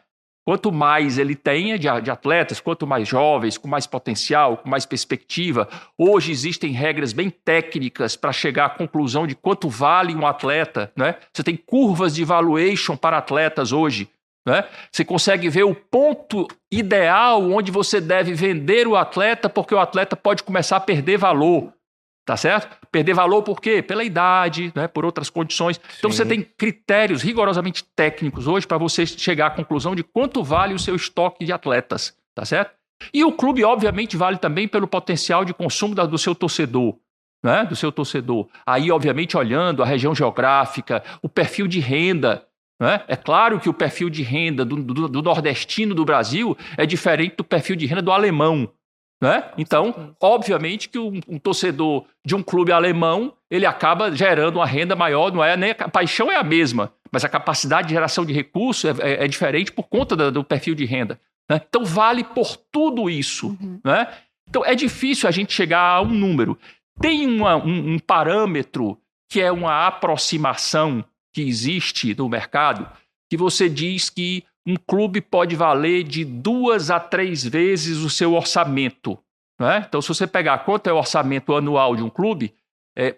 Quanto mais ele tenha de, de, atletas, quanto mais jovens, com mais potencial, com mais perspectiva. Hoje existem regras bem técnicas para chegar à conclusão de quanto vale um atleta. Né? Você tem curvas de valuation para atletas hoje. Né? Você consegue ver o ponto ideal onde você deve vender o atleta, porque o atleta pode começar a perder valor. Tá certo? Perder valor por quê? Pela idade, né? por outras condições. Sim. Então você tem critérios rigorosamente técnicos hoje para você chegar à conclusão de quanto vale o seu estoque de atletas. Tá certo? E o clube, obviamente, vale também pelo potencial de consumo do seu torcedor. Né? Do seu torcedor. Aí, obviamente, olhando a região geográfica, o perfil de renda né? É claro que o perfil de renda do, do, do, nordestino do Brasil é diferente do perfil de renda do alemão. Né? Então, obviamente que um, um, torcedor de um clube alemão ele acaba gerando uma renda maior, não é nem a paixão é a mesma, mas a capacidade de geração de recursos é, é, é diferente por conta do, do perfil de renda. Né? Então, vale por tudo isso. Uhum. Né? Então, é difícil a gente chegar a um número. Tem uma, um, um parâmetro que é uma aproximação que existe no mercado, que você diz que um clube pode valer de duas a três vezes o seu orçamento. Né? Então, se você pegar quanto é o orçamento anual de um clube, é,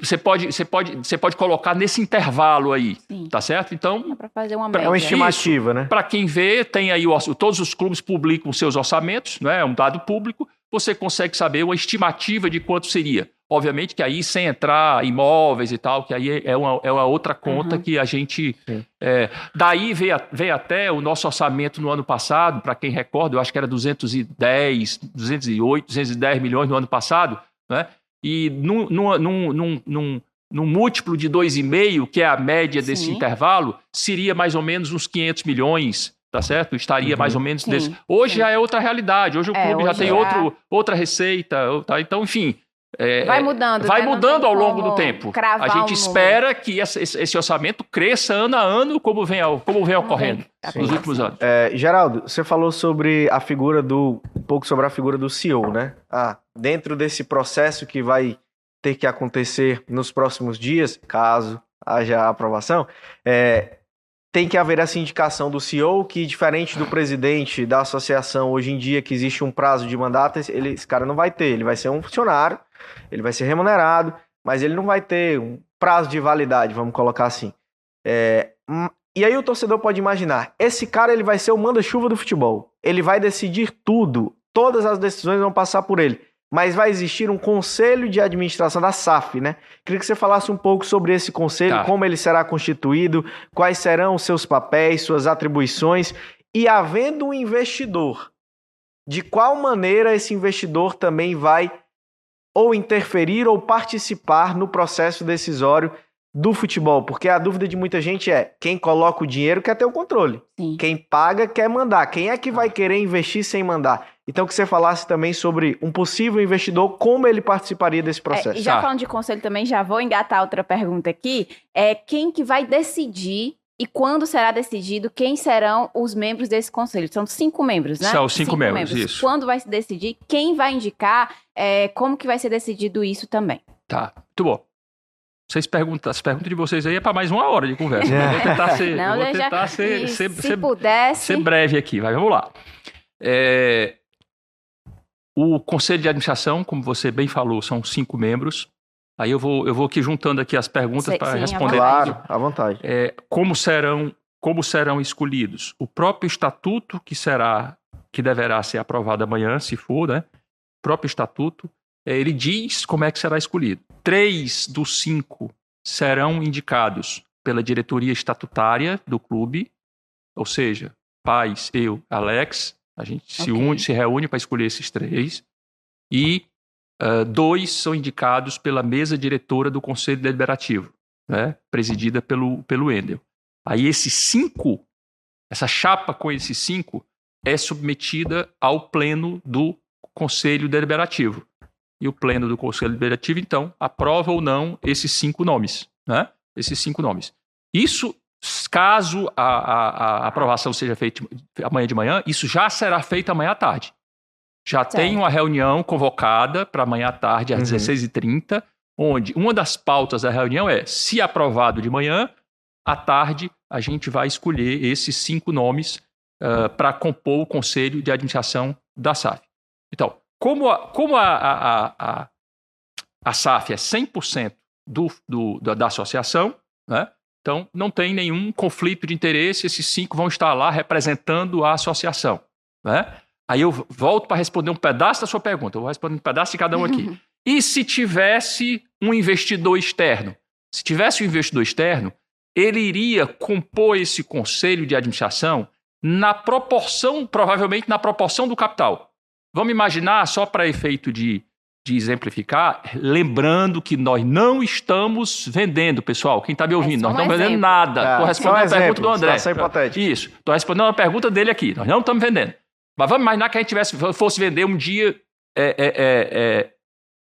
você pode, você pode, você pode colocar nesse intervalo aí, Sim. tá certo? Então, para fazer uma. É uma estimativa, né? Para quem vê, tem aí o, todos os clubes publicam seus orçamentos, né? É um dado público. Você consegue saber uma estimativa de quanto seria. Obviamente que aí, sem entrar imóveis e tal, que aí é uma, é uma outra conta uhum. que a gente. É, daí veio, veio até o nosso orçamento no ano passado, para quem recorda, eu acho que era 210, 208, 210 milhões no ano passado, né? E num, num, num, num, num múltiplo de 2,5, que é a média desse Sim. intervalo, seria mais ou menos uns 500 milhões tá certo? Estaria Uhum. mais ou menos Sim, desse. Hoje sim. já é outra realidade. Hoje o É, clube já hoje tem já- outro, outra receita, tá? Então, enfim. É, Vai é, mudando. Vai né? Mudando ao longo do tempo. A gente um número. espera que esse, esse orçamento cresça ano a ano, como vem, ao- como vem ocorrendo nos últimos anos. É, Geraldo, você falou sobre a figura do. um pouco sobre a figura do CEO, né? Ah, dentro desse processo que vai ter que acontecer nos próximos dias, caso haja aprovação, é, tem que haver essa indicação do CEO, que diferente do presidente da associação hoje em dia, que existe um prazo de mandato, esse- ele, esse cara não vai ter, ele vai ser um funcionário, ele vai ser remunerado, mas ele não vai ter um prazo de validade, vamos colocar assim. É, hum, e aí o torcedor pode imaginar, esse cara ele vai ser o manda-chuva do futebol. Ele vai decidir tudo, todas as decisões vão passar por ele. Mas vai existir um conselho de administração da SAF, né? Queria que você falasse um pouco sobre esse conselho, Tá. como ele será constituído, quais serão os seus papéis, suas atribuições e havendo um investidor, de qual maneira esse investidor também vai ou interferir ou participar no processo decisório do futebol, porque a dúvida de muita gente é: quem coloca o dinheiro quer ter o controle, Sim. quem paga quer mandar, quem é que vai querer investir sem mandar? Então que você falasse também sobre um possível investidor, como ele participaria desse É, processo. e já Tá. falando de conselho também, já vou engatar outra pergunta aqui. É quem que vai decidir e quando será decidido quem serão os membros desse conselho? São cinco membros, né? São cinco membros, isso. Quando vai se decidir? Quem vai indicar? É, como que vai ser decidido isso também? Tá, muito bom. Vocês perguntam, as perguntas de vocês aí é para mais uma hora de conversa. Eu vou tentar ser, eu vou eu já- tentar ser, ser, se ser- pudesse. ser breve aqui, vai, vamos lá. É, o conselho de administração, como você bem falou, são cinco membros. Aí eu vou, eu vou aqui juntando aqui as perguntas para responder. Claro, à vontade. É, como serão como serão escolhidos? O próprio estatuto que será que deverá ser aprovado amanhã, se for, né? O próprio estatuto, é, ele diz como é que será escolhido. Três dos cinco serão indicados pela diretoria estatutária do clube, ou seja, Paz, eu, Alex, a gente se, une, se reúne para escolher esses três. E ah, dois são indicados pela mesa diretora do Conselho Deliberativo, né, presidida pelo, pelo Endel. Aí esses cinco, essa chapa com esses cinco, é submetida ao pleno do Conselho Deliberativo. E o pleno do Conselho Deliberativo, então, aprova ou não esses cinco nomes. Né? Esses cinco nomes. Isso, caso a, a- a aprovação seja feita amanhã de manhã, isso já será feito amanhã à tarde. Já tem uma reunião convocada para amanhã à tarde, às Uhum. 16h30, onde uma das pautas da reunião é, se aprovado de manhã, à tarde a gente vai escolher esses cinco nomes para compor o conselho de administração da SAF. Então, como a, como a, a, a, a, SAF é 100% do, do, da, da associação, né? então não tem nenhum conflito de interesse, esses cinco vão estar lá representando a associação. Né? Aí eu volto para responder um pedaço da sua pergunta, eu vou responder um pedaço de cada um aqui. E se tivesse um investidor externo? Se tivesse um investidor externo, ele iria compor esse conselho de administração na proporção, provavelmente na proporção do capital. Vamos imaginar, só para efeito de, de exemplificar, lembrando que nós não estamos vendendo, pessoal. Quem está me ouvindo, só nós não estamos vendendo nada. Tá, Estou só respondendo a pergunta do André. hipotética. Isso. Estou respondendo a pergunta dele aqui. Nós não estamos vendendo. Mas vamos imaginar que a gente tivesse, fosse vender um dia. é, é, é, é,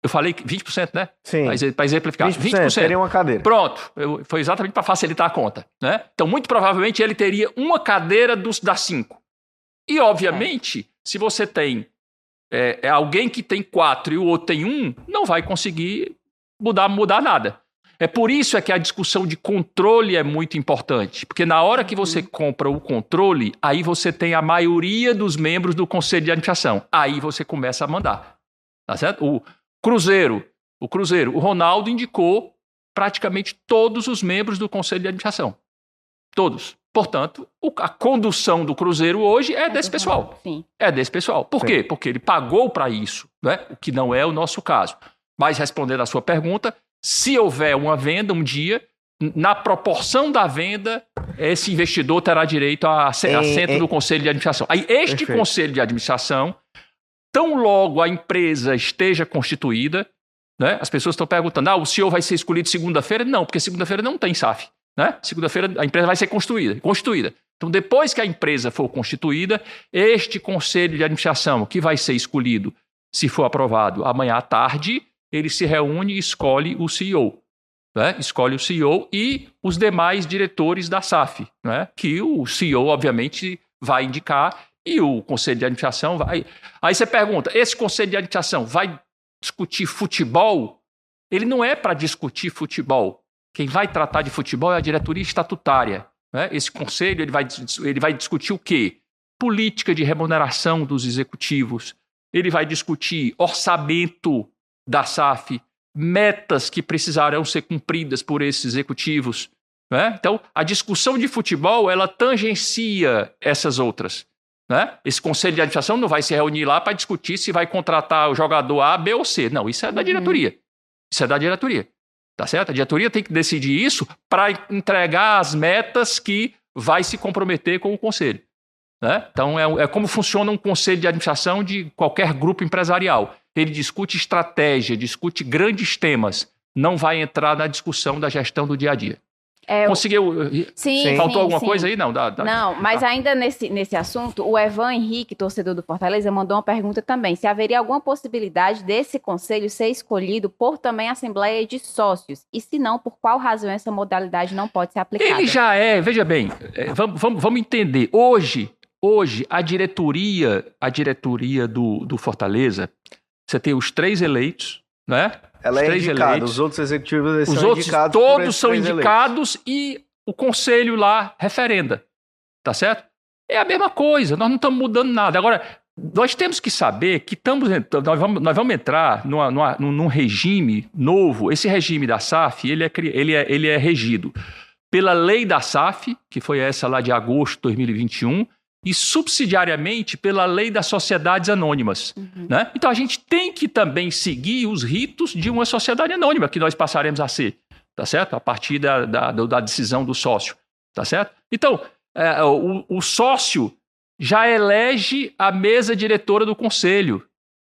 eu falei que 20%, né? Sim. Para exemplificar. 20%, 20%. teria uma cadeira. Pronto, eu- foi exatamente para facilitar a conta. Né? Então, muito provavelmente, ele teria uma cadeira dos, das cinco. E, obviamente, se você tem é, é alguém que tem quatro e o outro tem um, não vai conseguir mudar, mudar nada. É por isso é que a discussão de controle é muito importante. Porque na hora que você compra o controle, aí você tem a maioria dos membros do conselho de administração. Aí você começa a mandar. Tá certo? O Cruzeiro, o Cruzeiro, o Ronaldo indicou praticamente todos os membros do conselho de administração. Todos. Portanto, o- a condução do Cruzeiro hoje é desse pessoal. Sim. É desse pessoal. Por Sim. quê? Porque ele pagou para isso, né? o que não é o nosso caso. Mas respondendo à sua pergunta, se houver uma venda um dia, na proporção da venda, esse investidor terá direito a asse- Em- assento em- do conselho de administração. Aí, este Perfeito. conselho de administração, tão logo a empresa esteja constituída, né? as pessoas estão perguntando: ah, o senhor vai ser escolhido segunda-feira? Não, porque segunda-feira não tem SAF. Né? Segunda-feira a empresa vai ser construída, constituída. Então, depois que a empresa for constituída, este conselho de administração, que vai ser escolhido, se for aprovado amanhã à tarde, ele se reúne e escolhe o CEO. Né? Escolhe o CEO e os demais diretores da SAF, né? que o CEO, obviamente, vai indicar e o conselho de administração vai. Aí você pergunta: esse conselho de administração vai discutir futebol? Ele não é para discutir futebol. Quem vai tratar de futebol é a diretoria estatutária. Né? Esse conselho ele vai, ele vai discutir o quê? Política de remuneração dos executivos. Ele vai discutir orçamento da SAF, metas que precisarão ser cumpridas por esses executivos. Né? Então, a discussão de futebol ela tangencia essas outras. Né? Esse conselho de administração não vai se reunir lá para discutir se vai contratar o jogador A, B ou C. Não, isso é da uhum. diretoria. Isso é da diretoria. Tá certo? A diretoria tem que decidir isso para entregar as metas que vai se comprometer com o conselho. Né? Então, é, é, como funciona um conselho de administração de qualquer grupo empresarial. Ele discute estratégia, discute grandes temas, não vai entrar na discussão da gestão do dia a dia. É, Conseguiu? Sim, Faltou sim, alguma sim. coisa aí? Não, dá, dá, não mas tá. ainda nesse, nesse assunto, o Evan Henrique, torcedor do Fortaleza, mandou uma pergunta também. Se haveria alguma possibilidade desse conselho ser escolhido por também Assembleia de Sócios? E se não, por qual razão essa modalidade não pode ser aplicada? Ele já é, veja bem, é, vamos, vamos, vamos entender. Hoje, hoje, a diretoria, a diretoria do, do Fortaleza, você tem os três eleitos, né? Ela é indicada, eleitos. os outros executivos os são outros indicados. Todos são indicados eleitos. e o conselho lá referenda. Tá certo? É a mesma coisa, nós não estamos mudando nada. Agora, nós temos que saber que estamos, nós, vamos, nós vamos entrar numa, numa, num regime novo. Esse regime da SAF, ele é, ele, é, ele é regido pela lei da SAF, que foi essa lá de agosto de 2021, e subsidiariamente pela lei das sociedades anônimas. Uhum. Né? Então a gente tem que também seguir os ritos de uma sociedade anônima que nós passaremos a ser, tá certo? A partir da, da, da decisão do sócio, tá certo? Então, é, o, o sócio já elege a mesa diretora do conselho.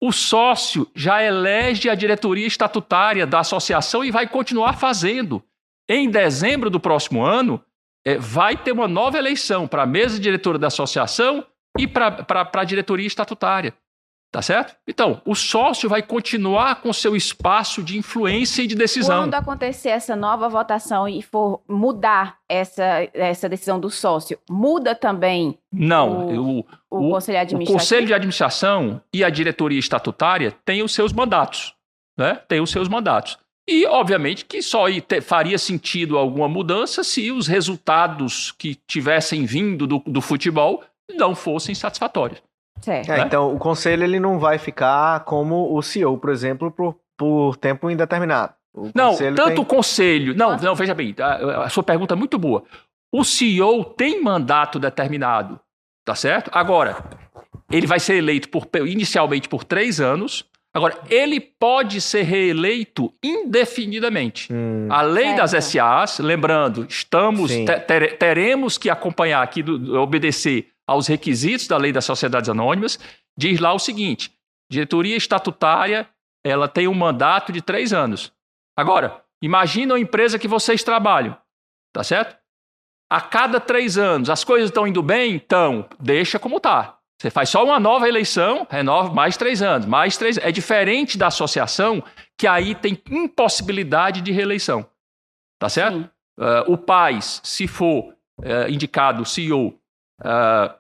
O sócio já elege a diretoria estatutária da associação e vai continuar fazendo. Em dezembro do próximo ano, é, vai ter uma nova eleição para a mesa diretora da associação e para a diretoria estatutária. Tá certo? Então, o sócio vai continuar com seu espaço de influência e de decisão. Quando acontecer essa nova votação e for mudar essa, essa decisão do sócio, muda também Não, o, o, o, o Conselho Administrativo? O Conselho de Administração e a diretoria estatutária têm os seus mandatos. Né? Tem os seus mandatos. E, obviamente, que só faria sentido alguma mudança se os resultados que tivessem vindo do, do futebol não fossem satisfatórios. Certo. É, então, o conselho ele não vai ficar como o CEO, por exemplo, por, por tempo indeterminado. O não, tanto tem... o conselho. Não, não, veja bem, a, a sua pergunta é muito boa. O CEO tem mandato determinado, tá certo? Agora, ele vai ser eleito por, inicialmente por três anos, Agora, ele pode ser reeleito indefinidamente. Hum, a lei certo. das SAs, lembrando, estamos ter, teremos que acompanhar aqui, do, obedecer aos requisitos da lei das sociedades anônimas, diz lá o seguinte: diretoria estatutária ela tem um mandato de três anos. Agora, imagina a empresa que vocês trabalham, tá certo? A cada três anos, as coisas estão indo bem? Então, deixa como está. Você faz só uma nova eleição, renova mais três anos, mais três. É diferente da associação, que aí tem impossibilidade de reeleição. Tá certo? Uh, o PAIS, se for uh, indicado CEO, uh, ah,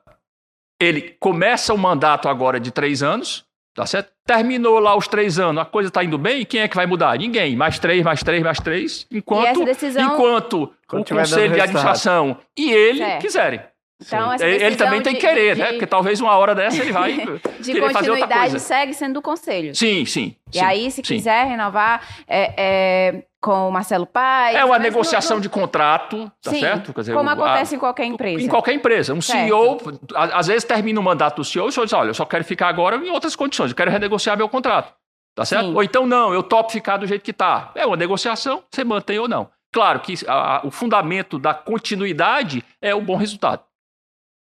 ele começa o mandato agora de três anos, tá certo? Terminou lá os três anos, a coisa está indo bem, e quem é que vai mudar? Ninguém. Mais três, mais três, mais três, enquanto, decisão... enquanto o Conselho de Administração e ele certo. quiserem. Então, ele também tem que querer, de, né? Porque talvez uma hora dessa ele vai de continuidade segue sendo do conselho. Sim, sim. E sim, aí, se sim. quiser renovar é, é, com o Marcelo Paes... É uma negociação no, no... de contrato, tá sim, certo? Dizer, como acontece a, em qualquer empresa. Em qualquer empresa. Um certo. CEO, às vezes termina o mandato do CEO e o senhor diz, olha, eu só quero ficar agora em outras condições, eu quero renegociar meu contrato. Tá certo? Ou então, não, eu topo ficar do jeito que tá. É uma negociação, você mantém ou não. Claro que a, o fundamento da continuidade é o bom resultado.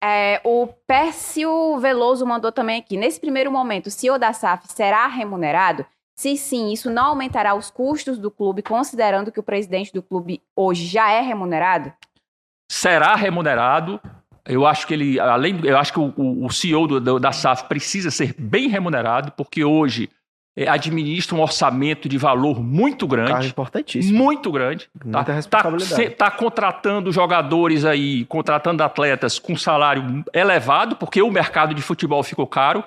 É, o Pércio Veloso mandou também aqui. Nesse primeiro momento, o CEO da SAF será remunerado? Se sim, isso não aumentará os custos do clube, considerando que o presidente do clube hoje já é remunerado? Será remunerado Eu acho que ele, além, eu acho que o, o CEO do, do, da SAF precisa ser bem remunerado, porque hoje administra um orçamento de valor muito grande. Cargo importantíssimo. Muito grande. Muita tá, responsabilidade. Está tá contratando jogadores aí, contratando atletas com salário elevado, porque o mercado de futebol ficou caro.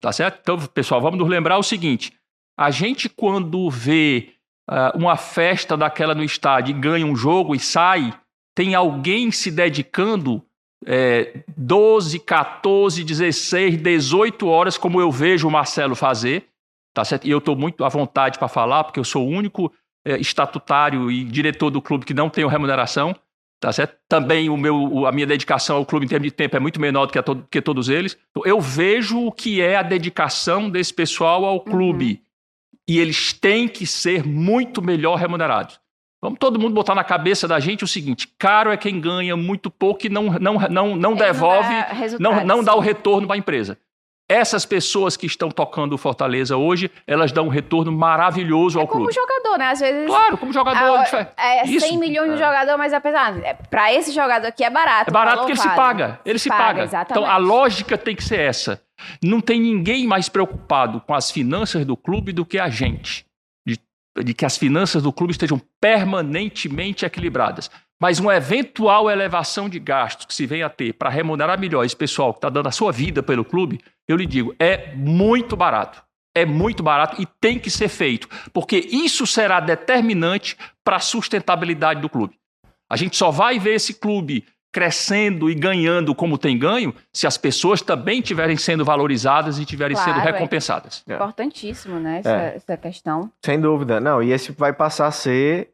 Tá certo? Então, pessoal, vamos nos lembrar o seguinte: a gente, quando vê uh, uma festa daquela no estádio e ganha um jogo e sai, tem alguém se dedicando é, 12, 14, 16, 18 horas, como eu vejo o Marcelo fazer, tá certo? E eu estou muito à vontade para falar, porque eu sou o único é, estatutário e diretor do clube que não tem remuneração, tá certo? Também o meu, a minha dedicação ao clube em termos de tempo é muito menor do que, to que todos eles. Então, eu vejo o que é a dedicação desse pessoal ao clube. Uhum. E eles têm que ser muito melhor remunerados. Vamos todo mundo botar na cabeça da gente o seguinte: caro é quem ganha muito pouco e não, não, não, não devolve, não, não, não dá o retorno para a empresa. Essas pessoas que estão tocando o Fortaleza hoje, elas dão um retorno maravilhoso é ao clube. Como jogador, né? Às vezes. Claro, como jogador. A, é 100 Isso. milhões de é. jogador, mas apesar. É, para esse jogador aqui é barato. É barato porque ele se paga. Ele se, se paga. paga. Exatamente. Então a lógica tem que ser essa. Não tem ninguém mais preocupado com as finanças do clube do que a gente de que as finanças do clube estejam permanentemente equilibradas. Mas uma eventual elevação de gastos que se venha a ter para remunerar melhor esse pessoal que está dando a sua vida pelo clube, eu lhe digo, é muito barato. É muito barato e tem que ser feito, porque isso será determinante para a sustentabilidade do clube. A gente só vai ver esse clube crescendo e ganhando como tem ganho, se as pessoas também estiverem sendo valorizadas e estiverem claro, sendo é recompensadas. É importantíssimo, né, essa, é. essa questão. Sem dúvida. Não, e esse vai passar a ser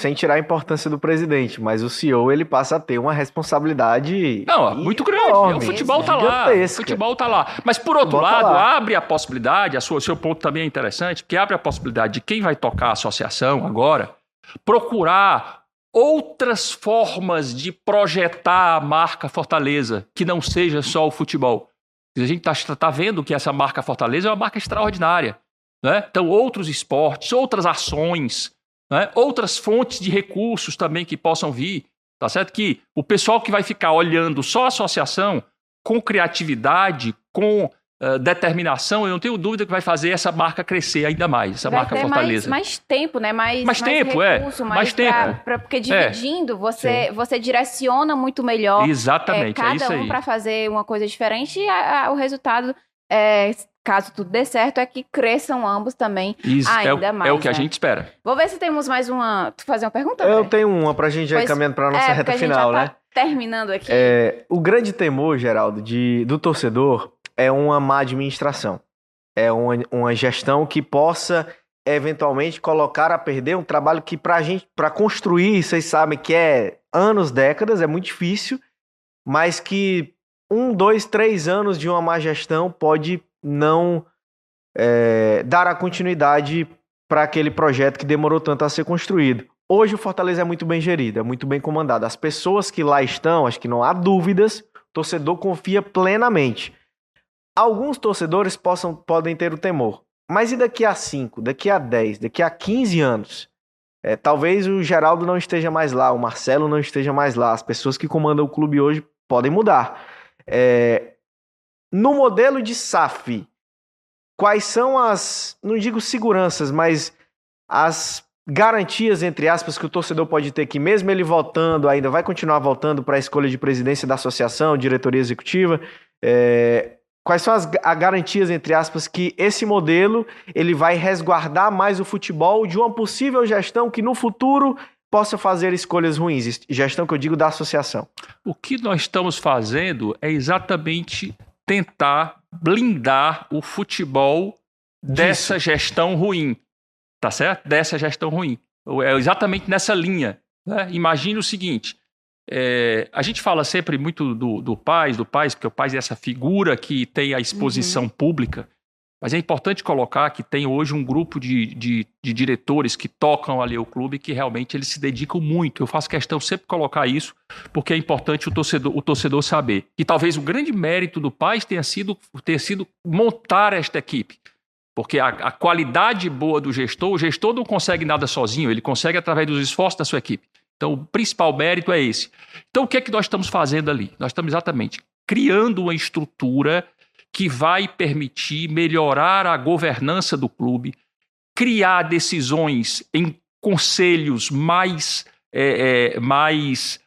sem tirar a importância do presidente, mas o CEO ele passa a ter uma responsabilidade não muito grande. Enorme, o futebol está lá, o futebol está lá. Mas por outro tá lado, tá abre a possibilidade, a sua, o seu ponto também é interessante, porque abre a possibilidade de quem vai tocar a associação agora procurar outras formas de projetar a marca Fortaleza, que não seja só o futebol. A gente está tá vendo que essa marca Fortaleza é uma marca extraordinária. Né? Então, outros esportes, outras ações, né? outras fontes de recursos também que possam vir. Tá certo? Que o pessoal que vai ficar olhando só a associação com criatividade, com uh, determinação, eu não tenho dúvida que vai fazer essa marca crescer ainda mais, essa vai marca Fortaleza. Mais, mais tempo, né? Mais, mais, mais tempo, é. recurso, é. Mais, mais tempo. Pra, pra, porque dividindo, é. você, você direciona muito melhor. Exatamente, é, cada é um para fazer uma coisa diferente e a, a, o resultado é, caso tudo dê certo, é que cresçam ambos também Isso, ainda é mais. É o que né? a gente espera. Vou ver se temos mais uma. Tu fazer uma pergunta? Eu tenho uma pra gente já ir caminhando pra nossa é, reta final, tá né? Terminando aqui. É, o grande temor, Geraldo, de, do torcedor é uma má administração. É uma, uma gestão que possa eventualmente colocar a perder um trabalho que pra gente, para construir, vocês sabem que é anos, décadas, é muito difícil, mas que um, dois, três anos de uma má gestão pode não é, dar a continuidade para aquele projeto que demorou tanto a ser construído. Hoje o Fortaleza é muito bem gerido, é muito bem comandado. As pessoas que lá estão, acho que não há dúvidas, o torcedor confia plenamente. Alguns torcedores possam, podem ter o temor. Mas e daqui a 5, daqui a 10, daqui a 15 anos? É, talvez o Geraldo não esteja mais lá, o Marcelo não esteja mais lá. As pessoas que comandam o clube hoje podem mudar. É, no modelo de SAF, quais são as, não digo seguranças, mas as garantias, entre aspas, que o torcedor pode ter que, mesmo ele votando, ainda vai continuar votando para a escolha de presidência da associação, diretoria executiva, é, Quais são as, as garantias, entre aspas, que esse modelo ele vai resguardar mais o futebol de uma possível gestão que no futuro possa fazer escolhas ruins? Gestão que eu digo da associação. O que nós estamos fazendo é exatamente tentar blindar o futebol Disso. dessa gestão ruim. Tá certo? Dessa gestão ruim. É exatamente nessa linha. Né? Imagine o seguinte: é, a gente fala sempre muito do, do Paz, do Paz, porque o Paz é essa figura que tem a exposição uhum. pública, mas é importante colocar que tem hoje um grupo de, de, de, diretores que tocam ali o clube que realmente eles se dedicam muito. Eu faço questão sempre colocar isso, porque é importante o torcedor, o torcedor saber. E talvez o grande mérito do Paz tenha sido, ter sido montar esta equipe. Porque a, a qualidade boa do gestor, o gestor não consegue nada sozinho, ele consegue através dos esforços da sua equipe. Então, o principal mérito é esse. Então, o que é que nós estamos fazendo ali? Nós estamos exatamente criando uma estrutura que vai permitir melhorar a governança do clube, criar decisões em conselhos mais, é, é, mais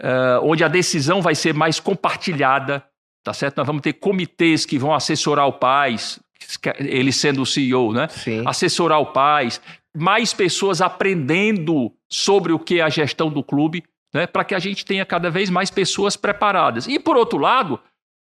uh, onde a decisão vai ser mais compartilhada, tá certo? Nós vamos ter comitês que vão assessorar o pais, ele sendo o CEO, né? Sim. Assessorar o pais, mais pessoas aprendendo sobre o que é a gestão do clube, né? Para que a gente tenha cada vez mais pessoas preparadas. E por outro lado,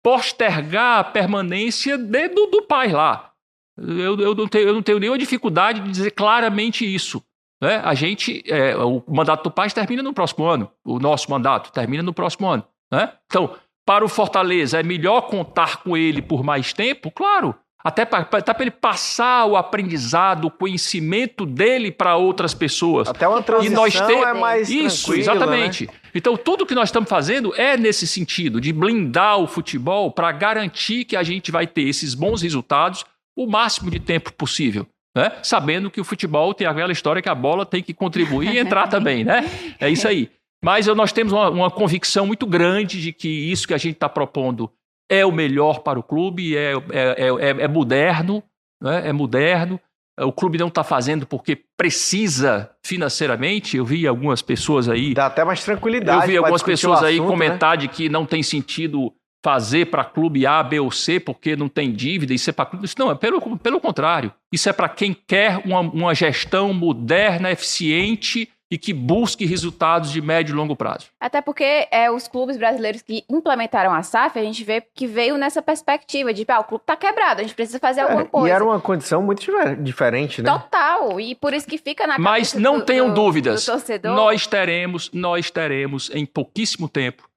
postergar a permanência de, do, do pai lá. Eu, eu, não tenho, eu não tenho nenhuma dificuldade de dizer claramente isso. Né? A gente, é, o mandato do Paz termina no próximo ano, o nosso mandato termina no próximo ano. Né? Então, para o Fortaleza, é melhor contar com ele por mais tempo? Claro. Até para ele passar o aprendizado, o conhecimento dele para outras pessoas. Até uma transição e nós ter... é mais Isso, exatamente. Né? Então, tudo que nós estamos fazendo é nesse sentido, de blindar o futebol para garantir que a gente vai ter esses bons resultados o máximo de tempo possível né? sabendo que o futebol tem aquela história que a bola tem que contribuir e entrar também, né? É isso aí. Mas nós temos uma, uma convicção muito grande de que isso que a gente está propondo é o melhor para o clube, é, é, é, é moderno, né? é moderno. O clube não está fazendo porque precisa financeiramente. Eu vi algumas pessoas aí. Dá até mais tranquilidade. Eu vi algumas pessoas aí assunto, comentar né? de que não tem sentido fazer para clube A, B ou C porque não tem dívida, isso é para clube. Não, é pelo, pelo contrário. Isso é para quem quer uma, uma gestão moderna, eficiente e que busque resultados de médio e longo prazo. Até porque é, os clubes brasileiros que implementaram a SAF, a gente vê que veio nessa perspectiva de, ah, o clube está quebrado, a gente precisa fazer é, alguma coisa. E era uma condição muito diferente, né? Total, e por isso que fica na Mas não do, tenham do, dúvidas, do nós teremos, nós teremos em pouquíssimo tempo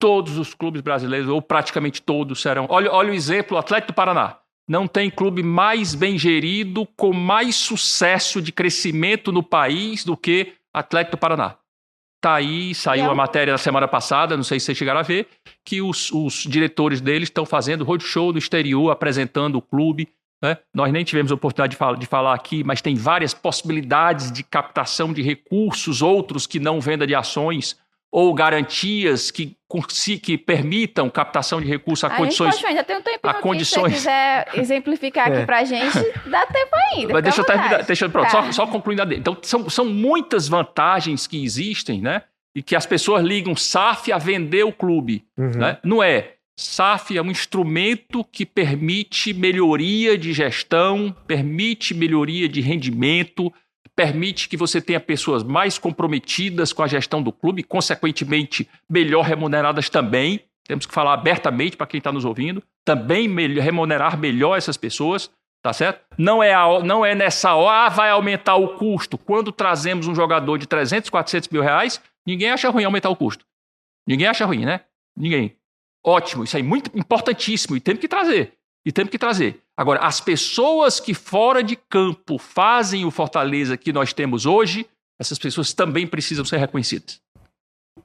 todos os clubes brasileiros, ou praticamente todos, serão. Olha, olha o exemplo: o Atlético do Paraná. Não tem clube mais bem gerido, com mais sucesso de crescimento no país do que Atlético do Paraná. Tá aí, saiu a matéria na semana passada, não sei se vocês chegaram a ver, que os, os diretores deles estão fazendo roadshow no exterior, apresentando o clube. Né? Nós nem tivemos a oportunidade de, fala, de falar aqui, mas tem várias possibilidades de captação de recursos, outros que não venda de ações ou garantias que, que permitam captação de recursos a, a condições. Gente ainda tem um tempinho a condições... se você quiser exemplificar aqui é. para a gente, dá tempo ainda. Mas deixa eu terminar, deixa, pronto, tá. só, só concluindo. Então, são, são muitas vantagens que existem, né? E que as pessoas ligam SAF a vender o clube. Uhum. Né? Não é. SAF é um instrumento que permite melhoria de gestão, permite melhoria de rendimento, permite que você tenha pessoas mais comprometidas com a gestão do clube, consequentemente, melhor remuneradas também. Temos que falar abertamente para quem está nos ouvindo, também remunerar melhor essas pessoas, tá certo? Não é, a, não é nessa hora, ah, vai aumentar o custo. Quando trazemos um jogador de 300, 400 mil reais, ninguém acha ruim aumentar o custo. Ninguém acha ruim, né? Ninguém. Ótimo, isso aí é muito importantíssimo e temos que trazer. E temos que trazer. Agora, as pessoas que fora de campo fazem o Fortaleza que nós temos hoje, essas pessoas também precisam ser reconhecidas.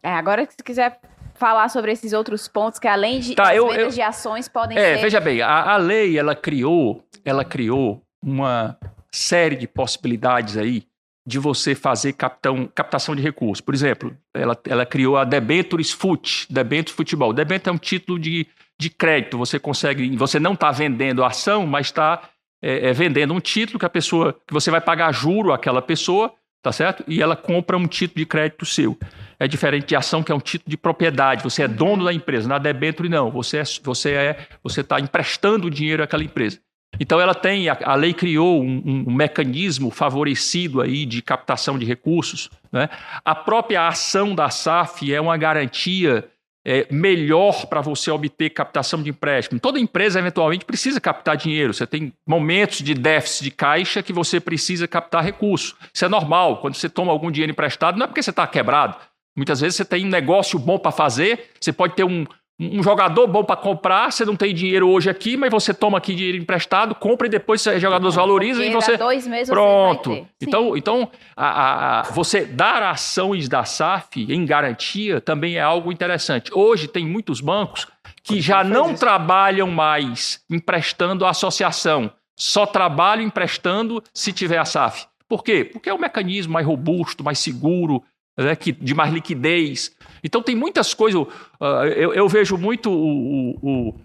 É, agora, se quiser falar sobre esses outros pontos que além de tá, eu, eu, de ações podem é, ser... veja bem, a, a lei ela criou, ela criou uma série de possibilidades aí de você fazer captão, captação de recursos. Por exemplo, ela, ela criou a Debentures Fut, Debentures Futebol. Debentures é um título de de crédito. Você consegue, você não está vendendo a ação, mas está é, é, vendendo um título que a pessoa, que você vai pagar juro àquela pessoa, tá certo? E ela compra um título de crédito seu. É diferente de ação que é um título de propriedade. Você é dono da empresa. Na debênture não. Você é, você é, você está emprestando dinheiro àquela empresa. Então ela tem, a, a lei criou um, um, mecanismo favorecido aí de captação de recursos. Né? A própria ação da SAF é uma garantia é, melhor para você obter captação de empréstimo. Toda empresa, eventualmente, precisa captar dinheiro. Você tem momentos de déficit de caixa que você precisa captar recurso. Isso é normal. Quando você toma algum dinheiro emprestado, não é porque você está quebrado. Muitas vezes você tem um negócio bom para fazer, você pode ter um, um jogador bom para comprar, você não tem dinheiro hoje aqui, mas você toma aqui dinheiro emprestado, compra e depois os jogadores valorizam e você dois meses pronto. Você então, então a, a, você dar ações da SAF em garantia também é algo interessante. Hoje tem muitos bancos que já não trabalham mais emprestando a associação, só trabalham emprestando se tiver a SAF. Por quê? Porque é um mecanismo mais robusto, mais seguro, né, que, de mais liquidez. Então tem muitas coisas. Uh, eu, eu, vejo muito o, o,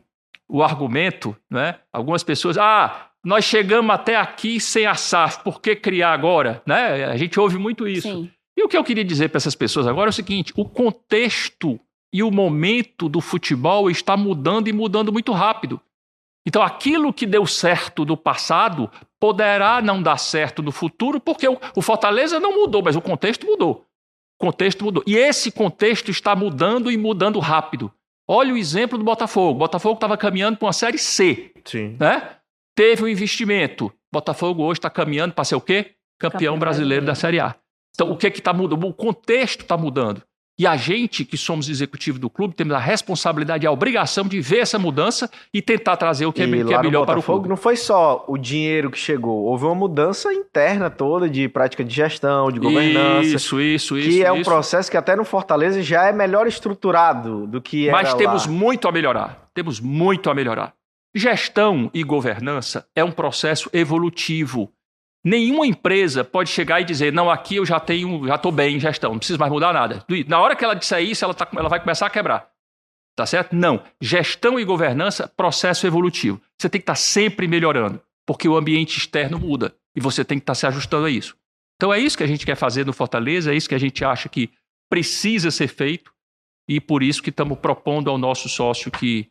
o, argumento, né? Algumas pessoas, ah, nós chegamos até aqui sem a SAF, por que criar agora? Né? A gente ouve muito isso. Sim. E o que eu queria dizer para essas pessoas agora é o seguinte: o contexto e o momento do futebol está mudando e mudando muito rápido. Então, aquilo que deu certo no passado poderá não dar certo no futuro, porque o, o Fortaleza não mudou, mas o contexto mudou. O contexto mudou. E esse contexto está mudando e mudando rápido. Olha o exemplo do Botafogo. O Botafogo estava caminhando para uma Série C. Sim. Né? Teve um investimento. Botafogo hoje está caminhando para ser o quê? Campeão, Campeão brasileiro, brasileiro da Série A. Então, o que é está mudando? O contexto está mudando. E a gente, que somos executivo do clube, temos a responsabilidade e a obrigação de ver essa mudança e tentar trazer o que, é, que é melhor para o clube. Não foi só o dinheiro que chegou, houve uma mudança interna toda de prática de gestão, de governança. Isso, isso, isso. Que é isso. um processo que até no Fortaleza já é melhor estruturado do que era Mas temos lá. muito a melhorar. Temos muito a melhorar. Gestão e governança é um processo evolutivo. Nenhuma empresa pode chegar e dizer, não, aqui eu já tenho, já estou bem em gestão, não preciso mais mudar nada. Na hora que ela disser isso, ela, tá, ela vai começar a quebrar. Tá certo? Não. Gestão e governança, processo evolutivo. Você tem que estar tá sempre melhorando, porque o ambiente externo muda e você tem que estar tá se ajustando a isso. Então é isso que a gente quer fazer no Fortaleza, é isso que a gente acha que precisa ser feito e por isso que estamos propondo ao nosso sócio que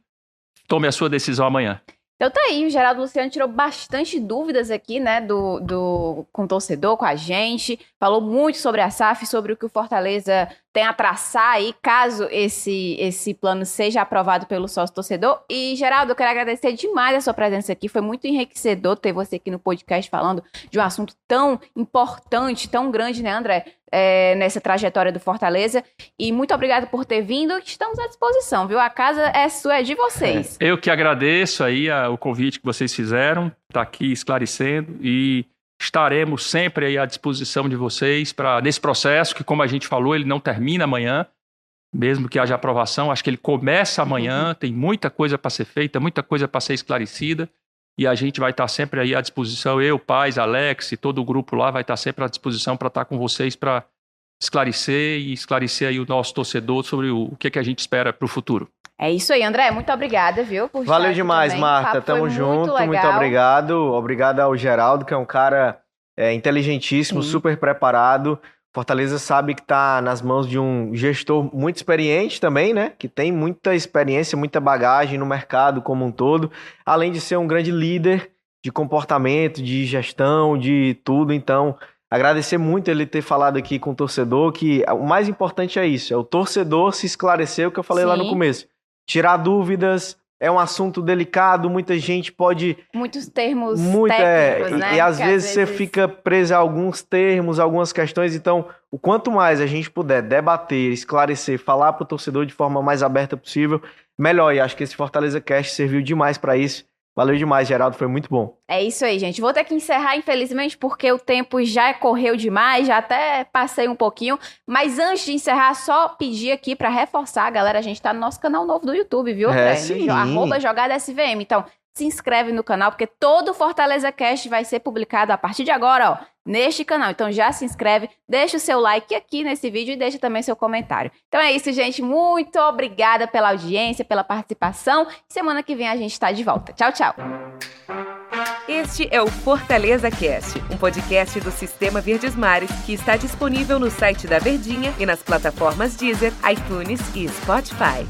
tome a sua decisão amanhã. Então tá aí, o Geraldo Luciano tirou bastante dúvidas aqui, né, do, do, com o torcedor, com a gente. Falou muito sobre a SAF, sobre o que o Fortaleza tem a traçar aí, caso esse, esse plano seja aprovado pelo sócio torcedor. E, Geraldo, eu quero agradecer demais a sua presença aqui. Foi muito enriquecedor ter você aqui no podcast falando de um assunto tão importante, tão grande, né, André? É, nessa trajetória do Fortaleza. E muito obrigado por ter vindo. Estamos à disposição, viu? A casa é sua, é de vocês. Eu que agradeço aí a, o convite que vocês fizeram, tá aqui esclarecendo e estaremos sempre aí à disposição de vocês para nesse processo que, como a gente falou, ele não termina amanhã, mesmo que haja aprovação. Acho que ele começa amanhã. Uhum. Tem muita coisa para ser feita, muita coisa para ser esclarecida. E a gente vai estar sempre aí à disposição. Eu, Paz, Alex e todo o grupo lá vai estar sempre à disposição para estar com vocês para esclarecer e esclarecer aí o nosso torcedor sobre o, o que, que a gente espera para o futuro. É isso aí, André. Muito obrigada, viu? Por Valeu demais, Marta. Tamo junto. Muito, muito, obrigado. Obrigado ao Geraldo, que é um cara é, inteligentíssimo, Sim. super preparado. Fortaleza sabe que está nas mãos de um gestor muito experiente também, né? Que tem muita experiência, muita bagagem no mercado como um todo, além de ser um grande líder de comportamento, de gestão, de tudo. Então, agradecer muito ele ter falado aqui com o torcedor, que o mais importante é isso, é o torcedor se esclarecer o que eu falei Sim. lá no começo tirar dúvidas. É um assunto delicado, muita gente pode. Muitos termos muito, técnicos, é, né? E, e às vezes, vezes, você fica preso a alguns termos, algumas questões. Então, o quanto mais a gente puder debater, esclarecer, falar para o torcedor de forma mais aberta possível, melhor. E acho que esse Fortaleza Cast serviu demais para isso. Valeu demais, Geraldo, foi muito bom. É isso aí, gente. Vou ter que encerrar, infelizmente, porque o tempo já correu demais, já até passei um pouquinho. Mas antes de encerrar, só pedir aqui para reforçar, galera, a gente tá no nosso canal novo do YouTube, viu? É, sim. Arroba Jogada SVM. Então, se inscreve no canal, porque todo Fortaleza Cast vai ser publicado a partir de agora, ó, neste canal. Então já se inscreve, deixa o seu like aqui nesse vídeo e deixa também seu comentário. Então é isso, gente. Muito obrigada pela audiência, pela participação. Semana que vem a gente está de volta. Tchau, tchau. Este é o Fortaleza Cast, um podcast do Sistema Verdes Mares que está disponível no site da Verdinha e nas plataformas Deezer, iTunes e Spotify.